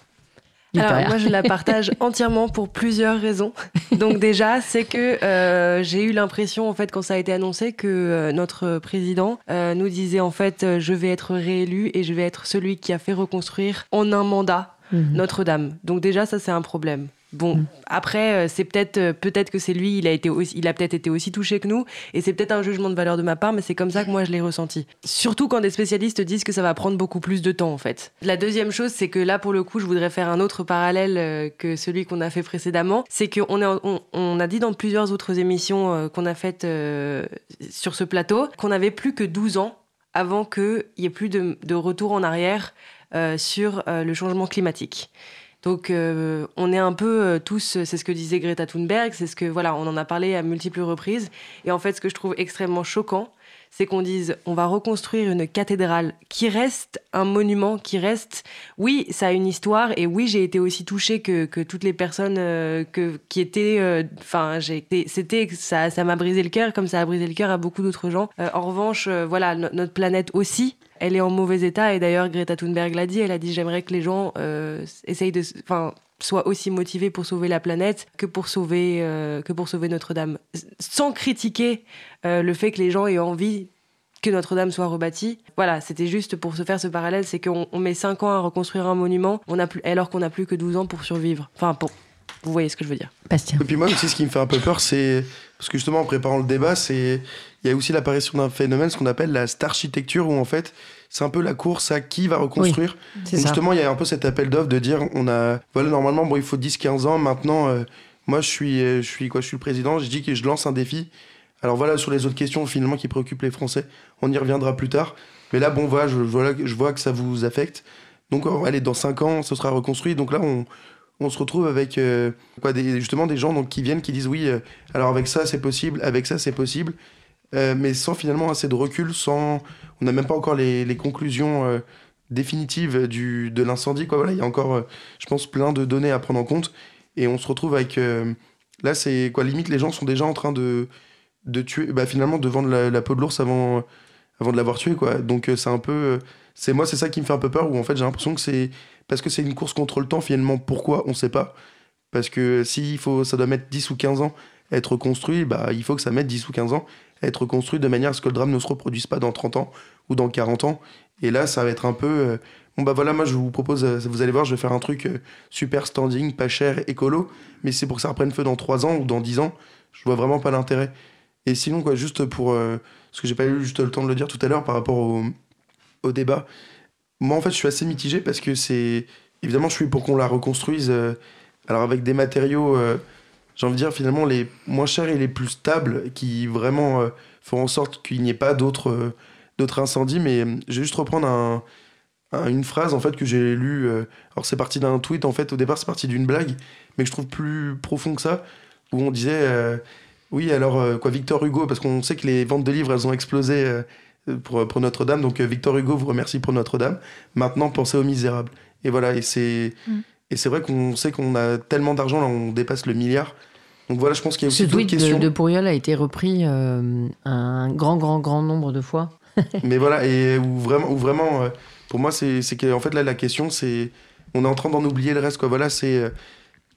Speaker 4: Alors, moi, je la partage entièrement pour plusieurs raisons. Donc, déjà, c'est que euh, j'ai eu l'impression, en fait, quand ça a été annoncé, que euh, notre président euh, nous disait, en fait, je vais être réélu et je vais être celui qui a fait reconstruire en un mandat
Speaker 1: Mhm.
Speaker 4: Notre-Dame. Donc, déjà, ça, c'est un problème. Bon,
Speaker 1: Mm.
Speaker 4: après, euh, c'est peut-être euh, peut-être que c'est lui, il a été aussi, il a peut-être été aussi touché que nous, et c'est peut-être un jugement de valeur de ma part, mais c'est comme ça que moi je l'ai ressenti. Surtout quand des spécialistes disent que ça va prendre beaucoup plus de temps en fait. La deuxième chose, c'est que là pour le coup, je voudrais faire un autre parallèle euh, que celui qu'on a fait précédemment, c'est qu'on en- on, on a dit dans plusieurs autres émissions qu'on a faites euh, sur ce plateau qu'on avait plus que 12 ans avant qu'il y ait plus de, de retour en arrière euh, sur euh, le changement climatique. Donc euh, on est un peu euh, tous, c'est ce que disait Greta Thunberg, c'est ce que voilà, on en a parlé à multiples reprises. Et en fait, ce que je trouve extrêmement choquant, c'est qu'on dise on va reconstruire une cathédrale qui reste un monument, qui reste. Oui, ça a une histoire et oui, j'ai été aussi touchée que, que toutes les personnes euh, que, qui étaient. euh, Enfin, c'était ça, ça m'a brisé le cœur comme ça a brisé le cœur à beaucoup d'autres gens. Euh, en revanche, voilà, no- notre planète aussi. Elle est en mauvais état et d'ailleurs Greta Thunberg l'a dit. Elle a dit j'aimerais que les gens essayent de, enfin, soient aussi motivés pour sauver la planète que pour sauver euh, sauver Notre-Dame, sans critiquer euh, le fait que les gens aient envie que Notre-Dame soit rebâtie. Voilà, c'était juste pour se faire ce parallèle, c'est qu'on on met 5 ans à reconstruire un monument, on a plus, alors qu'on n'a plus que 12 ans pour survivre. Enfin, pour, vous voyez ce que je veux dire.
Speaker 1: Bastien.
Speaker 2: Et puis moi aussi, ce qui me fait un peu peur, c'est parce que justement en préparant le débat, c'est il y a aussi l'apparition d'un phénomène, ce qu'on appelle la starchitecture, où en fait c'est un peu la course à qui va reconstruire.
Speaker 1: C'est
Speaker 2: Donc justement, il y a un peu cet appel d'offre de dire on a voilà normalement bon il faut 10-15 ans maintenant. euh, moi je suis euh, je suis quoi je suis le président, je dis que je lance un défi. Alors voilà sur les autres questions finalement qui préoccupent les Français, on y reviendra plus tard. Mais là bon voilà je voilà je vois que ça vous affecte. Donc allez dans 5 ans ce sera reconstruit. Donc là on on se retrouve avec euh, quoi, des, justement des gens donc, qui viennent, qui disent oui, euh, alors avec ça c'est possible, avec ça c'est possible, euh, mais sans finalement assez de recul, sans, on n'a même pas encore les, conclusions définitives du, de l'incendie. Quoi. Voilà, il y a encore, je pense, plein de données à prendre en compte, et on se retrouve avec, Là, c'est quoi Limite, les gens sont déjà en train de, de tuer, bah, finalement, de vendre la, la peau de l'ours avant, avant de l'avoir tué, quoi. Donc, c'est un peu. C'est moi, c'est ça qui me fait un peu peur, où en fait, j'ai l'impression que c'est. Parce que c'est une course contre le temps, finalement, pourquoi On sait pas. Parce que s'il faut, ça doit mettre 10 ou 15 ans à être reconstruit, bah, il faut que ça mette 10 ou 15 ans à être reconstruit de manière à ce que le drame ne se reproduise pas dans 30 ans ou dans 40 ans. Et là, ça va être un peu. euh, Bon, bah voilà, moi, je vous propose, euh, vous allez voir, je vais faire un truc euh, super standing, pas cher, écolo, mais c'est pour que ça reprenne feu dans 3 ans ou dans 10 ans. Je vois vraiment pas l'intérêt. Et sinon, quoi, juste pour. euh, parce que j'ai pas eu juste le temps de le dire tout à l'heure par rapport au, au débat. Moi, en fait, je suis assez mitigé parce que c'est. Évidemment, je suis pour qu'on la reconstruise. euh, alors, avec des matériaux, euh, j'ai envie de dire, finalement, les moins chers et les plus stables, qui vraiment euh, font en sorte qu'il n'y ait pas d'autres euh, incendies. Mais euh, je vais juste reprendre un, un- une phrase, en fait, que j'ai lue. alors, c'est parti d'un tweet, en fait, au départ, c'est parti d'une blague, mais que je trouve plus profond que ça, où on disait. oui, alors, quoi, Victor Hugo, parce qu'on sait que les ventes de livres, elles ont explosé. Pour, pour Notre-Dame. Donc euh, Victor Hugo vous remercie pour Notre-Dame. Maintenant, pensez aux misérables. Et voilà, et c'est
Speaker 3: Mm.
Speaker 2: et c'est vrai qu'on sait qu'on a tellement d'argent, là, on dépasse le milliard. Donc voilà, je pense qu'il y a
Speaker 1: Ce
Speaker 2: aussi d'autres
Speaker 1: tweet de, de Pourriol a été repris euh, un grand, grand, grand nombre de fois.
Speaker 2: Mais voilà, et où vraiment, où vraiment euh, pour moi, c'est c'est que en fait là, la question, c'est on est en train d'en oublier le reste. Quoi. Voilà, c'est euh,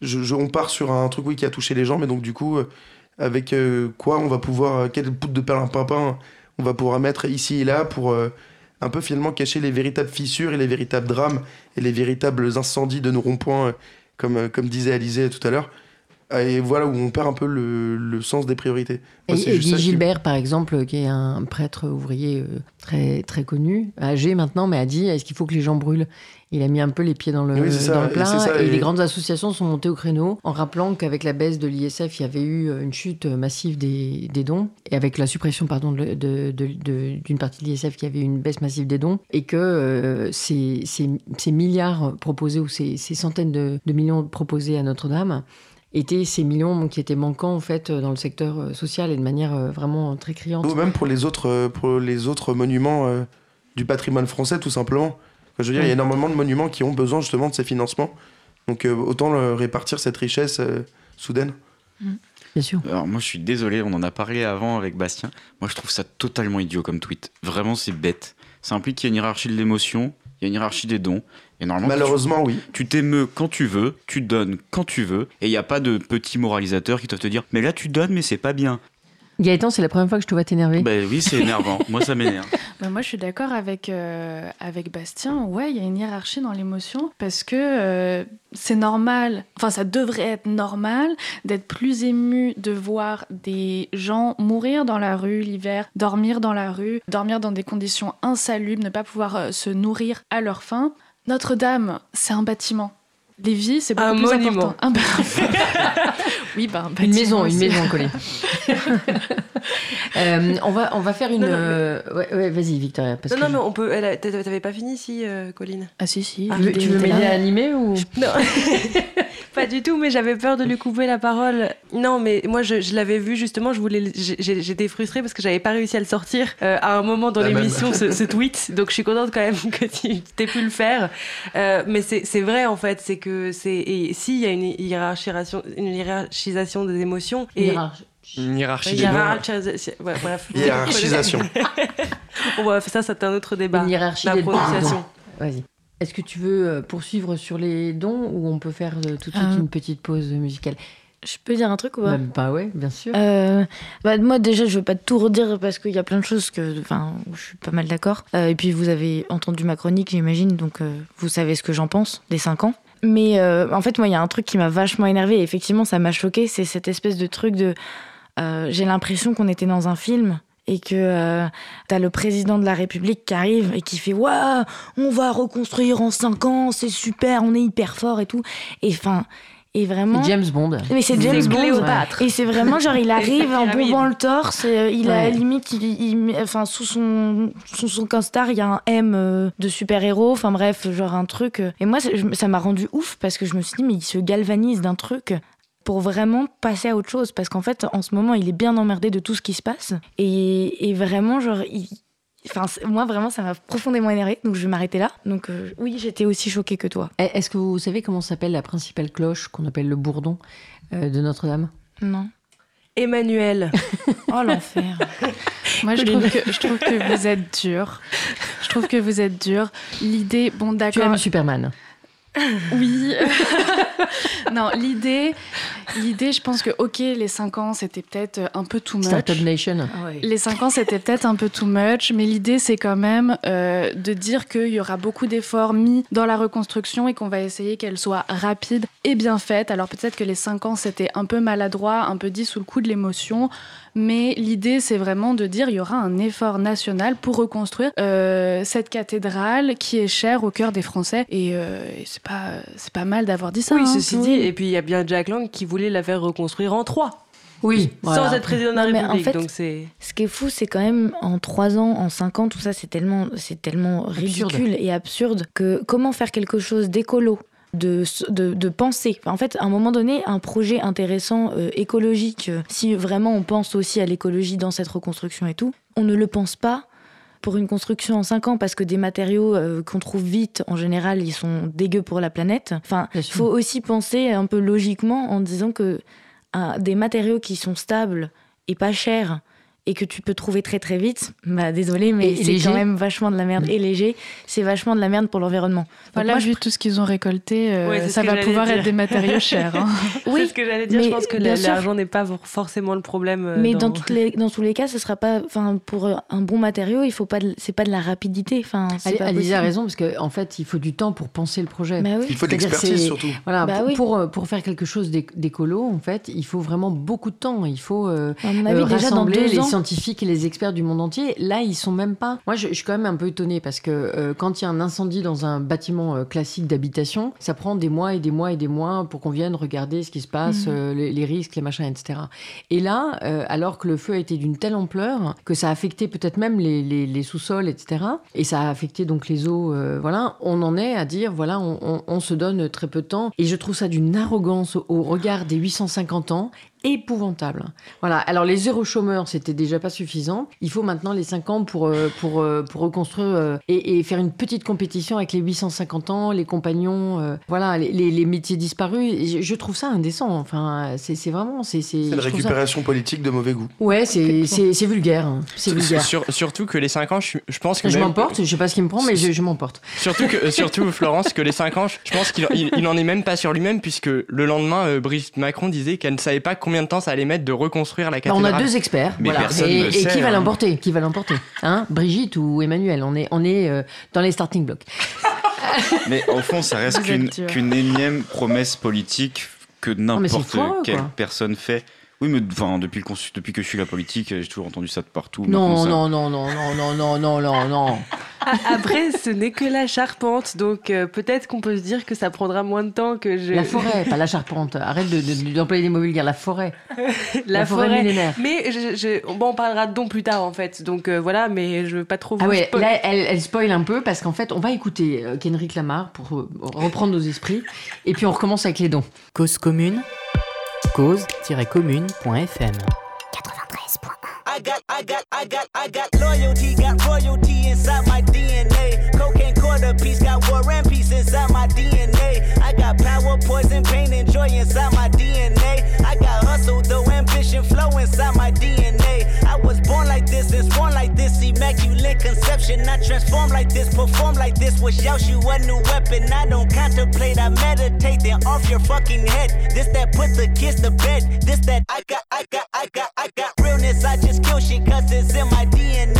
Speaker 2: je, je- on part sur un truc oui qui a touché les gens, mais donc du coup, euh, avec euh, quoi on va pouvoir, euh, quelle poudre de perlimpinpin on va pouvoir mettre ici et là pour euh, un peu finalement cacher les véritables fissures et les véritables drames et les véritables incendies de nos ronds-points, euh, comme, euh, comme disait Alizé tout à l'heure. Et voilà où on perd un peu le, le sens des priorités.
Speaker 1: Et,
Speaker 2: Moi,
Speaker 1: Guy
Speaker 2: qui-
Speaker 1: Gilbert, par exemple, qui est un prêtre ouvrier euh, très, très connu, âgé maintenant, mais a dit est-ce qu'il faut que les gens brûlent? Il a mis un peu les pieds dans le,
Speaker 2: Oui, c'est ça,
Speaker 1: dans le
Speaker 2: et
Speaker 1: les grandes associations sont montées au créneau en rappelant qu'avec la baisse de l'ISF, il y avait eu euh, une chute massive des, des dons. Et avec la suppression pardon, de- de- de- de- d'une partie de l'ISF, il y avait eu une baisse massive des dons. Et que euh, ces, ces- ces milliards proposés ou ces, ces centaines de millions proposés à Notre-Dame étaient ces millions qui étaient manquants en fait dans le secteur euh, social et de manière euh, vraiment très criante.
Speaker 2: Ou même pour les autres, euh, pour les autres monuments euh, du patrimoine français, tout simplement. Je veux dire, il y a énormément de monuments qui ont besoin justement de ces financements. Donc euh, autant répartir cette richesse euh, soudaine.
Speaker 1: Bien sûr.
Speaker 6: Alors moi je suis désolé, on en a parlé avant avec Bastien. Moi je trouve ça totalement idiot comme tweet. Vraiment c'est bête. Ça implique qu'il y a une hiérarchie de l'émotion, il y a une hiérarchie des dons. Et normalement,
Speaker 2: Malheureusement, oui.
Speaker 6: tu t'émeus quand tu veux, tu donnes quand tu veux, et il n'y a pas de petits moralisateurs qui doivent te dire mais là tu donnes mais c'est pas bien.
Speaker 1: Gaëtan, c'est la première fois que je te vois t'énerver.
Speaker 6: Ben oui c'est énervant, moi ça m'énerve.
Speaker 3: Bah, moi, je suis d'accord avec, euh, avec Bastien. Ouais, il y a une hiérarchie dans l'émotion parce que euh, c'est normal, enfin, ça devrait être normal d'être plus ému de voir des gens mourir dans la rue l'hiver, dormir dans la rue, dormir dans des conditions insalubres, ne pas pouvoir euh, se nourrir à leur faim. Notre-Dame, c'est un bâtiment. Les vies, c'est beaucoup
Speaker 4: Un
Speaker 3: plus
Speaker 4: monument.
Speaker 3: important. Un ba- oui, bah, un
Speaker 1: Une maison, une maison collée. Euh, on, va, on va faire une.
Speaker 4: Non, non, mais-
Speaker 1: euh, Ouais, ouais, vas-y, Victoria. Parce
Speaker 4: Non,
Speaker 1: que
Speaker 4: non,
Speaker 1: je-
Speaker 4: mais on peut. a- T'avais pas fini, si, euh, Colline?
Speaker 3: Ah, si, si.
Speaker 4: Ah,
Speaker 1: Tu veux, m'aider à animer ou?
Speaker 4: Non, pas du tout, mais j'avais peur de lui couper la parole. Non, mais moi, je, je l'avais vu justement, je voulais, j'étais frustrée parce que j'avais pas réussi à le sortir euh, à un moment dans l'émission, ce, ce tweet. Donc, je suis contente quand même que tu t'aies pu le faire. Euh, mais c'est vrai, en fait, c'est que c'est. Et s'il y a une hiérarchisation, une hiérarchisation des émotions. Et,
Speaker 1: Hiérarchie.
Speaker 5: Une hiérarchie
Speaker 4: hiérarchisation- ouais, bref.
Speaker 2: Hiérarchisation.
Speaker 4: Bon, bref, ça, c'est un autre débat.
Speaker 1: Une hiérarchie
Speaker 4: La prononciation.
Speaker 1: Vas-y. Est-ce que tu veux euh, poursuivre sur les dons ou on peut faire euh, tout de suite
Speaker 7: Euh.
Speaker 1: une petite pause musicale?
Speaker 7: Je peux dire un truc ou pas?
Speaker 1: Bah, bah ouais, bien sûr.
Speaker 7: Euh, bah, moi déjà je veux pas tout redire parce qu'il y a plein de choses que enfin où je suis pas mal d'accord Euh, et puis vous avez entendu ma chronique j'imagine donc euh, vous savez ce que j'en pense des 5 ans mais en fait moi il y a un truc qui m'a vachement énervé et effectivement ça m'a choqué c'est cette espèce de truc de j'ai l'impression qu'on était dans un film et que euh, t'as le président de la République qui arrive et qui fait Waouh, on va reconstruire en 5 ans, c'est super, on est hyper fort et tout. Et enfin, et vraiment.
Speaker 1: James Bond.
Speaker 7: Mais c'est James Bond.
Speaker 4: Cléopâtre.
Speaker 7: Et c'est vraiment genre il arrive en bombant le torse, euh, il a
Speaker 1: Ouais.
Speaker 7: limite il, enfin sous son sous son costard il y a un M euh, de super héros, enfin bref genre un truc. Et moi ça m'a rendu ouf parce que je me suis dit mais il se galvanise d'un truc pour vraiment passer à autre chose parce qu'en fait en ce moment il est bien emmerdé de tout ce qui se passe et, et vraiment genre il Enfin, moi vraiment ça m'a profondément énervé donc je vais m'arrêter là donc euh, oui j'étais aussi choquée que toi
Speaker 1: Eh, Est-ce que vous savez comment s'appelle la principale cloche qu'on appelle le bourdon euh, de Notre-Dame?
Speaker 7: Non.
Speaker 4: Emmanuel.
Speaker 7: oh l'enfer.
Speaker 3: Moi, je trouve, que, je trouve que vous êtes dur. Je trouve que vous êtes dur. L'idée, bon, d'accord.
Speaker 1: Tu aimes Superman
Speaker 3: oui. non, l'idée, l'idée, je pense que ok, les 5 ans, c'était peut-être un peu too much.
Speaker 1: Startup Nation.
Speaker 3: Ah les 5 ans, c'était peut-être un peu too much, mais l'idée, c'est quand même euh, de dire qu'il y aura beaucoup d'efforts mis dans la reconstruction et qu'on va essayer qu'elle soit rapide et bien faite. Alors peut-être que les 5 ans, c'était un peu maladroit, un peu dit sous le coup de l'émotion, mais l'idée, c'est vraiment de dire il y aura un effort national pour reconstruire euh, cette cathédrale qui est chère au cœur des Français. Et, euh, c'est pas, c'est pas mal d'avoir dit ça.
Speaker 4: Oui,
Speaker 3: hein.
Speaker 4: ceci dit, et puis il y a bien Jack Lang qui voulait la faire reconstruire en trois.
Speaker 1: Oui,
Speaker 4: sans être président de la
Speaker 7: mais
Speaker 4: République.
Speaker 7: en fait,
Speaker 4: donc c'est.
Speaker 7: Ce qui est fou, c'est quand même en 3 ans, en 5 ans, tout ça, c'est tellement, c'est tellement
Speaker 1: Absurde.
Speaker 7: ridicule et absurde que comment faire quelque chose d'écolo de, de, de penser. En fait, à un moment donné, un projet intéressant, euh, écologique, euh, si vraiment on pense aussi à l'écologie dans cette reconstruction et tout, on ne le pense pas pour une construction en 5 ans parce que des matériaux euh, qu'on trouve vite, en général, ils sont dégueux pour la planète. Enfin, il faut aussi penser un peu logiquement en disant que un- des matériaux qui sont stables et pas chers et que tu peux trouver très très vite, bah désolé, mais c'est quand même vachement de la merde.
Speaker 1: Mm.
Speaker 7: Et léger, c'est vachement de la merde pour l'environnement.
Speaker 3: Voilà,
Speaker 7: moi, je-
Speaker 3: vu tout ce qu'ils ont récolté, euh,
Speaker 4: Ouais, c'est
Speaker 3: ça va pouvoir
Speaker 4: dire.
Speaker 3: être des matériaux chers. hein.
Speaker 4: c'est
Speaker 7: oui,
Speaker 4: ce que j'allais dire. Je pense que l'argent n'est pas for- forcément le problème. euh,
Speaker 7: mais
Speaker 4: dans...
Speaker 7: dans, toutes les, dans tous les cas, ce sera pas, enfin, pour euh, un bon matériau, il faut pas, de- c'est pas de la rapidité. Enfin, c'est
Speaker 1: Alizé a raison, parce qu'en en fait, il faut du temps pour penser le projet.
Speaker 7: Bah oui.
Speaker 2: Il faut de l'expertise
Speaker 1: c'est-
Speaker 2: surtout.
Speaker 1: Voilà,
Speaker 7: Bah
Speaker 1: pour,
Speaker 7: oui.
Speaker 1: pour, pour faire quelque chose d'éc- d'écolo, en fait, il faut vraiment beaucoup de temps. Il faut euh,
Speaker 7: À mon
Speaker 1: euh,
Speaker 7: avis, déjà dans
Speaker 1: rassembler
Speaker 7: deux
Speaker 1: les
Speaker 7: ans.
Speaker 1: Scientifiques et les experts du monde entier. Là, ils sont même pas. Moi, je, je suis quand même un peu étonnée parce que euh, quand il y a un incendie dans un bâtiment euh, classique d'habitation, ça prend des mois et des mois et des mois pour qu'on vienne regarder ce qui se passe,
Speaker 7: Mhm.
Speaker 1: euh, les, les risques, les machins, etc. Et là, alors que le feu a été d'une telle ampleur que ça a affecté peut-être même les, les- les sous-sols, etc. Et ça a affecté donc les eaux, voilà. On en est à dire, voilà, on, on- on se donne très peu de temps. Et je trouve ça d'une arrogance au regard des 850 ans épouvantable. Voilà. Alors les zéro chômeurs, c'était déjà pas suffisant. Il faut maintenant les 5 ans pour euh, pour euh, pour reconstruire euh, et, et faire une petite compétition avec les 850 ans, les compagnons, euh, voilà, les, les- les métiers disparus. Je, je trouve ça indécent. Enfin, c'est c'est vraiment c'est c'est. Ça-
Speaker 2: récupération politique de mauvais goût.
Speaker 1: Ouais, c'est c'est c'est vulgaire. hein. C'est vulgaire.
Speaker 5: Sur- surtout que les 5 ans, je, pense que
Speaker 1: Je
Speaker 5: même-
Speaker 1: m'emporte, je sais pas ce qui me prend, mais je, je m'emporte.
Speaker 5: Surtout, que, surtout Florence, que les 5 ans, je pense qu'il il, il en est même pas sur lui-même, puisque le lendemain, euh, Brigitte Macron disait qu'elle ne savait pas combien de temps ça allait mettre de reconstruire la
Speaker 1: Bah, on
Speaker 5: cathédrale.
Speaker 1: a deux experts,
Speaker 6: Mais
Speaker 1: voilà.
Speaker 6: personne
Speaker 1: et,
Speaker 6: ne
Speaker 1: et
Speaker 6: sait,
Speaker 1: qui va
Speaker 6: hein.
Speaker 1: l'emporter Qui va l'emporter Hein Brigitte ou Emmanuel On est, on est euh, dans les starting blocks.
Speaker 6: Mais au fond, ça reste qu'une qu'une énième promesse politique que n'importe quelle
Speaker 1: quoi.
Speaker 6: personne fait. Oui, mais enfin, depuis, le consu- depuis que je suis la politique, j'ai toujours entendu ça de partout.
Speaker 1: Non,
Speaker 6: ça-
Speaker 1: non, non, non, non, non, non, non, non, non.
Speaker 4: Ah, Après, ce n'est que la charpente, donc euh, peut-être qu'on peut se dire que ça prendra moins de temps que je.
Speaker 1: La forêt, pas la charpente. Arrête de- de- d'employer des mots vulgaires. La forêt.
Speaker 4: la,
Speaker 1: la forêt
Speaker 4: forêt.
Speaker 1: millénaire.
Speaker 4: Mais je, je- bon, on parlera de dons plus tard en fait, donc euh, voilà, mais je veux pas trop vous
Speaker 1: Ah ouais,
Speaker 4: spoil-
Speaker 1: là, elle, elle spoil un peu parce qu'en fait, on va écouter euh, Kendrick Lamar pour euh, reprendre nos esprits. Et puis, on recommence avec les dons.
Speaker 8: Cause commune, cause-commune.fm.
Speaker 11: I got, I got, I got, I got loyalty, got royalty inside my DNA. Cocaine quarter piece, got war and peace inside my DNA. I got power, poison, pain, and joy inside DNA. I got hustle, though ambition, flow inside my immaculate conception. I transform like this, perform like this, wish out you a new weapon. I don't contemplate, I meditate, then off your fucking head. This that put the kids to bed. This that I got, I got, I got, I got realness. I just kill shit cause it's in my DNA.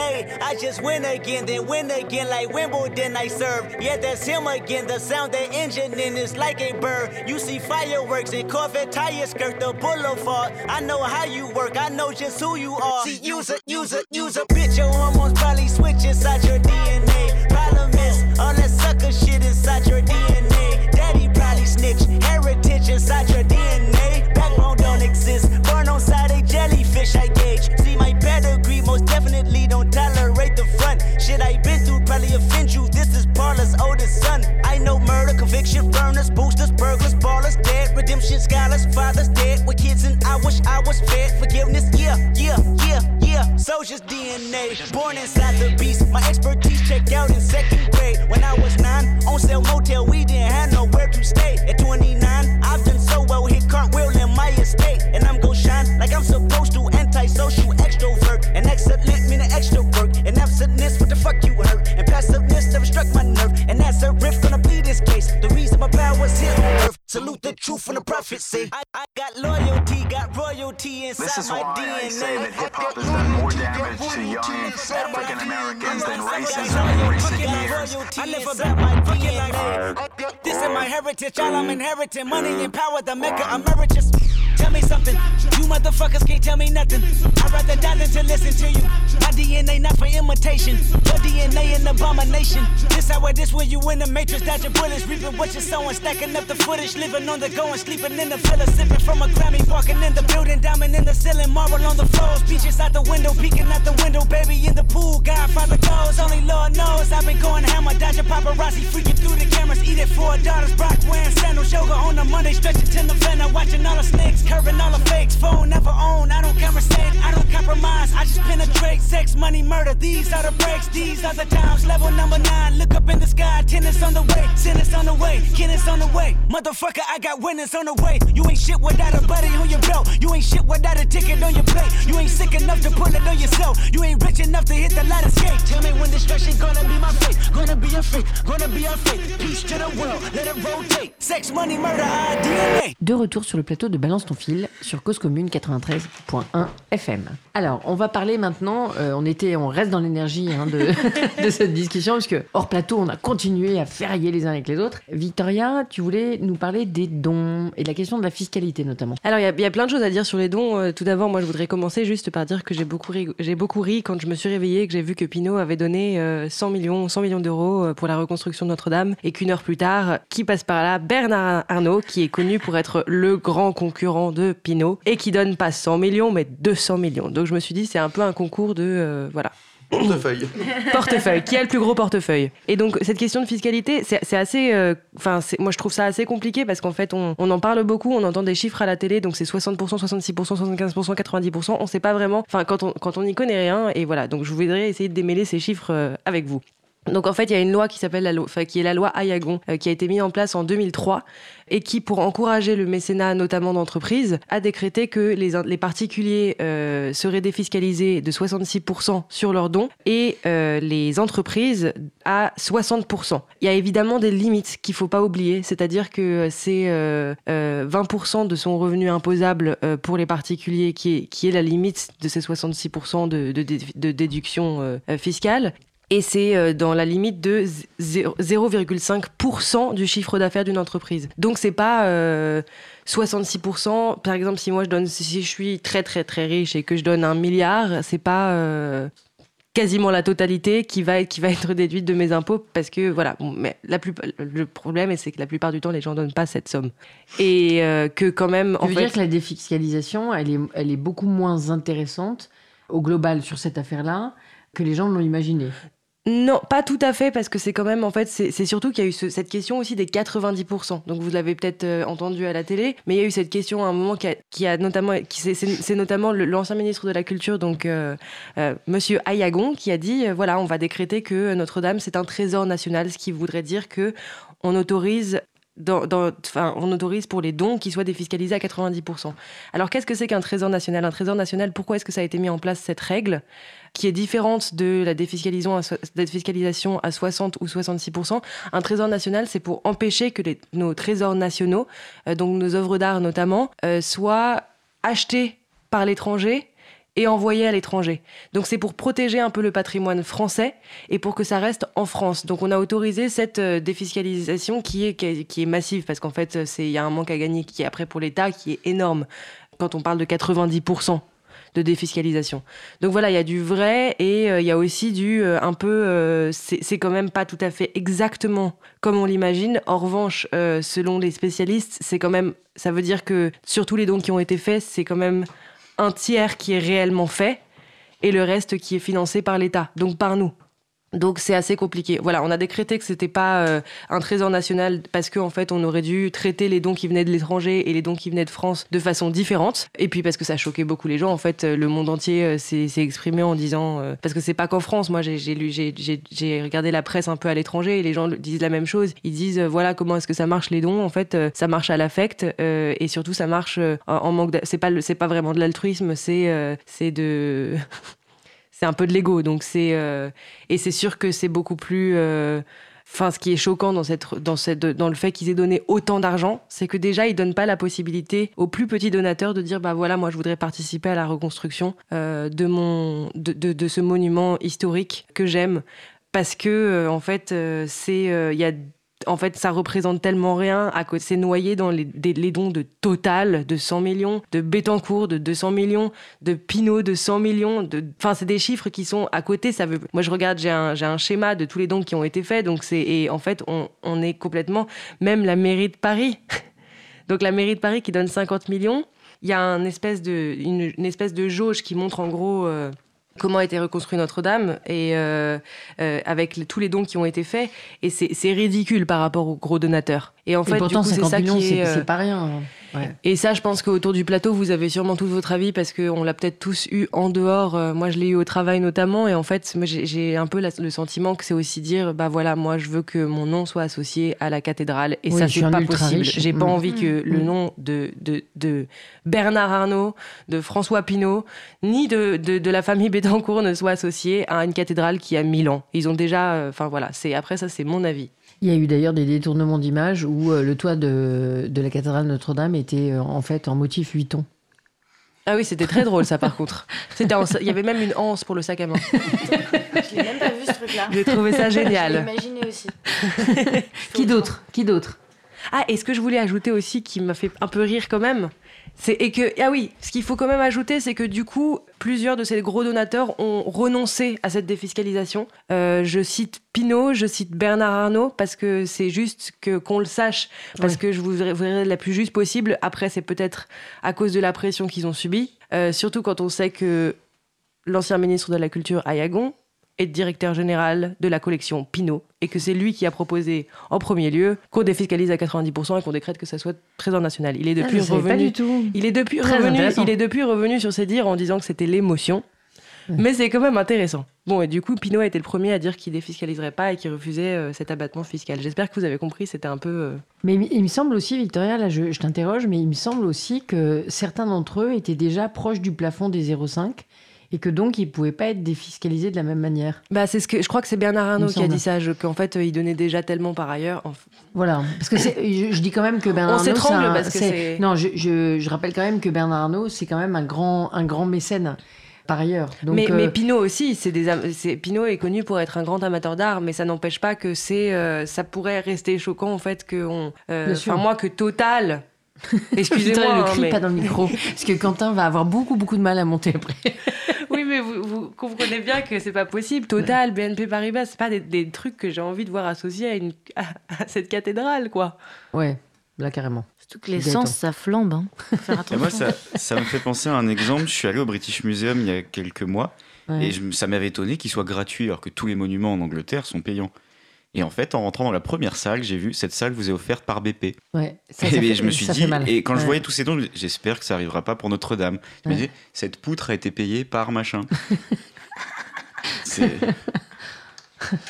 Speaker 11: I just win again, then win again like Wimbledon I serve. Yeah, that's him again. The sound the engine in is like a bird. You see fireworks and Corvette tires skirt the boulevard. I know how you work, I know just who you are. See, use a, use a, use a bitch. Your hormones probably switch inside your DNA. Problem is, all that sucker shit inside your DNA. Was fed. Forgiveness, yeah, yeah, yeah, yeah. So ferocious DNA. Born inside the beast, my expertise checked out in second grade. When I was nine, on sale motel, we didn't have nowhere to stay. At 29, I've done so well, hit cartwheel in my estate. And I'm Salute the truth from the prophecy. I, I got loyalty, got royalty inside
Speaker 8: This is
Speaker 11: my
Speaker 8: why
Speaker 11: DNA.
Speaker 8: I say that hip hop has done more damage to young African Americans than racism in recent years.
Speaker 11: I live about my fucking life. This is my heritage, all I'm inheriting. Mm. Money and power, the mecca emeritus. Tell me something, you motherfuckers can't tell me nothing. I'd rather die than to listen to you. My DNA not for imitation, your DNA an abomination. This how it is when you in the matrix, dodging bullets, reaping what you're sowing, stacking up the footage, living on the go and sleeping in the villa, sipping from a Grammy, walking in the building, diamond in the ceiling, marble on the floors, beaches out the window, peeking out the window, baby in the pool, Godfather goes, only Lord knows I've been going hammer, dodging paparazzi, freaking through the cameras, eating four daughters, Brock wearing sandals, yoga on the Monday, stretching to November, watching all the snakes, curving all the fakes, phone never own, I don't conversate, I don't compromise, I just penetrate, sex, money, murder, these are the breaks, these are the times, level number nine, look up in the sky, tennis on the way, tennis on the way, tennis on the way, motherfucker, I got winners on the way, you ain't shit without a buddy on your belt, you ain't shit without a ticket on your plate, you ain't sick enough to pull it on yourself, you ain't rich enough to hit the ladder skate, tell me when destruction gonna be my fate, gonna be a fate, gonna be a fate, peace to the world, let it rotate, sex, money, murder, our DNA.
Speaker 1: De retour sur le plateau de Balance ton fil sur Cause Commune 93.1 FM. Alors, on va parler maintenant, euh, on, était, on reste dans l'énergie hein, de, de cette discussion, parce hors plateau, on a continué à ferrailler les uns avec les autres. Victoria, tu voulais nous parler des dons et de la question de la fiscalité notamment.
Speaker 4: Alors, il y y, a plein de choses à dire sur les dons. Euh, tout d'abord, moi, je voudrais commencer juste par dire que j'ai beaucoup, ri, beaucoup ri quand je me suis réveillée et que j'ai vu que Pinot avait donné euh, 100 millions, 100 millions d'euros euh, pour la reconstruction de Notre-Dame et qu'une heure plus tard, qui passe par là? Bernard Arnault, qui est connu pour être le grand concurrent de Pinot et qui donne pas 100 millions, mais 200 millions. Donc, je me suis dit, c'est un peu un concours de. euh, voilà.
Speaker 2: Portefeuille.
Speaker 4: portefeuille. Qui a le plus gros portefeuille? Et donc cette question de fiscalité, c'est assez, euh, enfin moi je trouve ça assez compliqué parce qu'en fait on, on en parle beaucoup, on entend des chiffres à la télé, donc c'est 60%, 66%, 75%, 90%, on sait pas vraiment, enfin quand on quand on n'y connaît rien et voilà. Donc je voudrais essayer de démêler ces chiffres euh, avec vous. Donc en fait, il y a une loi qui s'appelle la loi, qui est la loi Ayagon, euh, qui a été mise en place en 2003 et qui, pour encourager le mécénat, notamment d'entreprises, a décrété que les, particuliers euh, seraient défiscalisés de 66% sur leurs dons et euh, les entreprises à 60%. Il y a évidemment des limites qu'il faut pas oublier, c'est-à-dire que c'est euh, euh, 20% de son revenu imposable pour les particuliers qui est, qui est la limite de ces 66% de, de, dé- de déduction fiscale. Et c'est euh, dans la limite de zé- 0,5% du chiffre d'affaires d'une entreprise. Donc c'est pas euh, 66%. Par exemple, si moi je donne, si je suis très très très riche et que je donne un milliard, c'est pas euh, quasiment la totalité qui va être qui va être déduite de mes impôts parce que voilà. Bon, mais la plus, le problème c'est que la plupart du temps les gens donnent pas cette somme et euh, que quand même
Speaker 1: Tu
Speaker 4: en
Speaker 1: veux
Speaker 4: fait.
Speaker 1: dire que la défiscalisation, elle est, elle est beaucoup moins intéressante au global sur cette affaire-là que les gens l'ont imaginé.
Speaker 4: Non, pas tout à fait, parce que c'est quand même, en fait, c'est surtout qu'il y a eu ce- cette question aussi des 90%. Donc vous l'avez peut-être euh, entendu à la télé, mais il y a eu cette question à un moment qui a, qui a notamment, c'est- notamment l'ancien ministre de la Culture, donc euh, euh, Monsieur Ayagon, qui a dit, voilà, on va décréter que Notre-Dame c'est un trésor national, ce qui voudrait dire que on autorise on autorise pour les dons qui soient défiscalisés à 90%. Alors qu'est-ce que c'est qu'un trésor national? Un trésor national, pourquoi est-ce que ça a été mis en place cette règle qui est différente de la défiscalisation à, so- défiscalisation à 60 ou 66%. Un trésor national, c'est pour empêcher que nos trésors nationaux, euh, donc nos œuvres d'art notamment, euh, soient achetés par l'étranger et envoyés à l'étranger. Donc c'est pour protéger un peu le patrimoine français et pour que ça reste en France. Donc on a autorisé cette euh, défiscalisation qui est, qui est, massive parce qu'en fait il y a un manque à gagner qui est après pour l'État qui est énorme quand on parle de 90% de défiscalisation. Donc voilà, il y a du vrai et euh, il y a aussi du euh, un peu. euh, c'est quand même pas tout à fait exactement comme on l'imagine. En revanche, selon les spécialistes, c'est quand même. Ça veut dire que sur tous les dons qui ont été faits, c'est quand même un tiers qui est réellement fait et le reste qui est financé par l'État, donc par nous. Donc c'est assez compliqué. Voilà, on a décrété que c'était pas euh, un trésor national parce qu'en en fait on aurait dû traiter les dons qui venaient de l'étranger et les dons qui venaient de France de façon différente. Et puis parce que ça choquait beaucoup les gens. En fait, le monde entier euh, s'est exprimé en disant euh, parce que c'est pas qu'en France. Moi j'ai lu j'ai regardé la presse un peu à l'étranger et les gens disent la même chose. Ils disent voilà comment est-ce que ça marche les dons. En fait, ça marche à l'affect et surtout ça marche en, en manque. C'est pas c'est pas vraiment de l'altruisme. C'est c'est de c'est un peu de l'ego. Donc c'est euh, et c'est sûr que c'est beaucoup plus. euh, Enfin, ce qui est choquant dans, cette, dans, cette, dans le fait qu'ils aient donné autant d'argent, c'est que déjà, ils donnent pas la possibilité aux plus petits donateurs de dire bah voilà, moi, je voudrais participer à la reconstruction euh, de, mon, de, de, de ce monument historique que j'aime. Parce que, en fait, c'est. il y a en fait, ça représente tellement rien à côté. C'est noyé dans les, des- dons de Total de 100 millions, de Bettencourt de 200 millions, de Pinot de 100 millions. De... Enfin, c'est des chiffres qui sont à côté. Ça veut... Moi, je regarde, j'ai un, un schéma de tous les dons qui ont été faits. Donc, c'est et en fait, on, on est complètement. Même la mairie de Paris. donc, la mairie de Paris qui donne 50 millions. Il y a un espèce de, une, une espèce de jauge qui montre en gros. euh, comment a été reconstruit Notre-Dame et euh, euh, avec les- tous les dons qui ont été faits et c'est ridicule par rapport aux gros donateurs et en
Speaker 1: Et
Speaker 4: fait
Speaker 1: pourtant,
Speaker 4: du coup, c'est
Speaker 1: 50
Speaker 4: ça qui est
Speaker 1: c'est
Speaker 4: euh,
Speaker 1: c'est pas rien. Ouais.
Speaker 4: et ça, je pense qu'autour du plateau, vous avez sûrement tout votre avis parce qu'on l'a peut-être tous eu en dehors. Euh, moi, je l'ai eu au travail notamment. Et en fait, j'ai- un peu la- le sentiment que c'est aussi dire, bah voilà, moi, je veux que mon nom soit associé à la cathédrale. Et
Speaker 1: Oui,
Speaker 4: ça, c'est pas possible. J'ai pas
Speaker 1: Mm.
Speaker 4: envie que le
Speaker 1: Mm.
Speaker 4: nom de, de, de Bernard Arnault, de François Pinault, ni de, de, de la famille Bettencourt ne soit associé à une cathédrale qui a 1000 ans. Ils ont déjà, euh, enfin voilà, c'est après ça, c'est mon avis.
Speaker 1: Il y a eu d'ailleurs des détournements d'images où euh, le toit de, de la cathédrale Notre-Dame était euh, en fait en motif Vuitton.
Speaker 4: Ah oui, c'était très drôle ça par contre. C'était en- Il y avait même une anse pour le sac à main.
Speaker 7: Je l'ai même pas vu ce truc-là.
Speaker 4: J'ai trouvé ça
Speaker 7: Je l'ai
Speaker 4: génial.
Speaker 7: imaginé aussi.
Speaker 1: Qui d'autre? Qui d'autre?
Speaker 4: Ah, et ce que je voulais ajouter aussi, qui m'a fait un peu rire quand même, et que ah oui, ce qu'il faut quand même ajouter, c'est que du coup, plusieurs de ces gros donateurs ont renoncé à cette défiscalisation. Euh, je cite Pinault, je cite Bernard Arnault parce que c'est juste que qu'on le sache, parce
Speaker 1: Ouais.
Speaker 4: que je voudrais, voudrais la plus juste possible. Après, c'est peut-être à cause de la pression qu'ils ont subie, Euh, surtout quand on sait que l'ancien ministre de la Culture Ayagon est directeur général de la collection Pinault et que c'est lui qui a proposé en premier lieu qu'on défiscalise à 90% et qu'on décrète que ça soit trésor national. Il est
Speaker 1: Ah,
Speaker 4: depuis
Speaker 1: pas
Speaker 4: revenu.
Speaker 1: du tout.
Speaker 4: Il est depuis
Speaker 1: Très
Speaker 4: revenu. Il est depuis revenu sur ses dires en disant que c'était l'émotion. Mais c'est quand même intéressant. Bon, et du coup, Pinot a été le premier à dire qu'il défiscaliserait pas et qu'il refusait euh, cet abattement fiscal. J'espère que vous avez compris, c'était un peu. euh,
Speaker 1: Mais il il me semble aussi, Victoria, là je, je t'interroge, mais il me semble aussi que certains d'entre eux étaient déjà proches du plafond des 0,5 et que donc ils ne pouvaient pas être défiscalisés de la même manière.
Speaker 4: Bah, c'est ce que je crois que c'est Bernard Arnault qui a dit ça, qu'en fait, euh, il donnait déjà tellement par ailleurs. Enfin,
Speaker 1: Voilà, parce que je, je dis quand même que Bernard
Speaker 4: On
Speaker 1: Arnault.
Speaker 4: s'étrangle parce que c'est-
Speaker 1: Non, je, je- je rappelle quand même que Bernard Arnault, c'est quand même un grand, un grand mécène par ailleurs. Donc,
Speaker 4: mais,
Speaker 1: euh,
Speaker 4: mais aussi, c'est des c'est- Pinot est connu pour être un grand amateur d'art, mais ça n'empêche pas que c'est, euh, ça pourrait rester choquant en fait que on, euh, moi que Total, excusez-moi,
Speaker 1: le
Speaker 4: hein,
Speaker 1: crie
Speaker 4: mais-
Speaker 1: pas dans le micro, parce que Quentin va avoir beaucoup, beaucoup de mal à monter après.
Speaker 4: Mais vous, vous comprenez bien que c'est pas possible. Total, BNP Paribas, c'est pas des, des trucs que j'ai envie de voir associés à une à, à cette cathédrale quoi.
Speaker 1: Ouais, là carrément.
Speaker 7: Surtout que les
Speaker 1: Gaëtan.
Speaker 7: sens, ça flambe. Hein. Faire attention.
Speaker 6: moi, ça, ça me fait penser à un exemple. Je suis allé au British Museum il y a quelques mois
Speaker 1: Ouais.
Speaker 6: et je- ça m'avait étonné qu'il soit gratuit alors que tous les monuments en Angleterre sont payants. Et en fait, en rentrant dans la première salle, j'ai vu cette salle vous est offerte par BP.
Speaker 1: Ouais, ça,
Speaker 6: et
Speaker 1: ça fait-
Speaker 6: je me suis dit, et quand je voyais tous ces dons, j'espère que ça arrivera pas pour Notre-Dame. Je me disais, cette poutre a été payée par machin. C'est-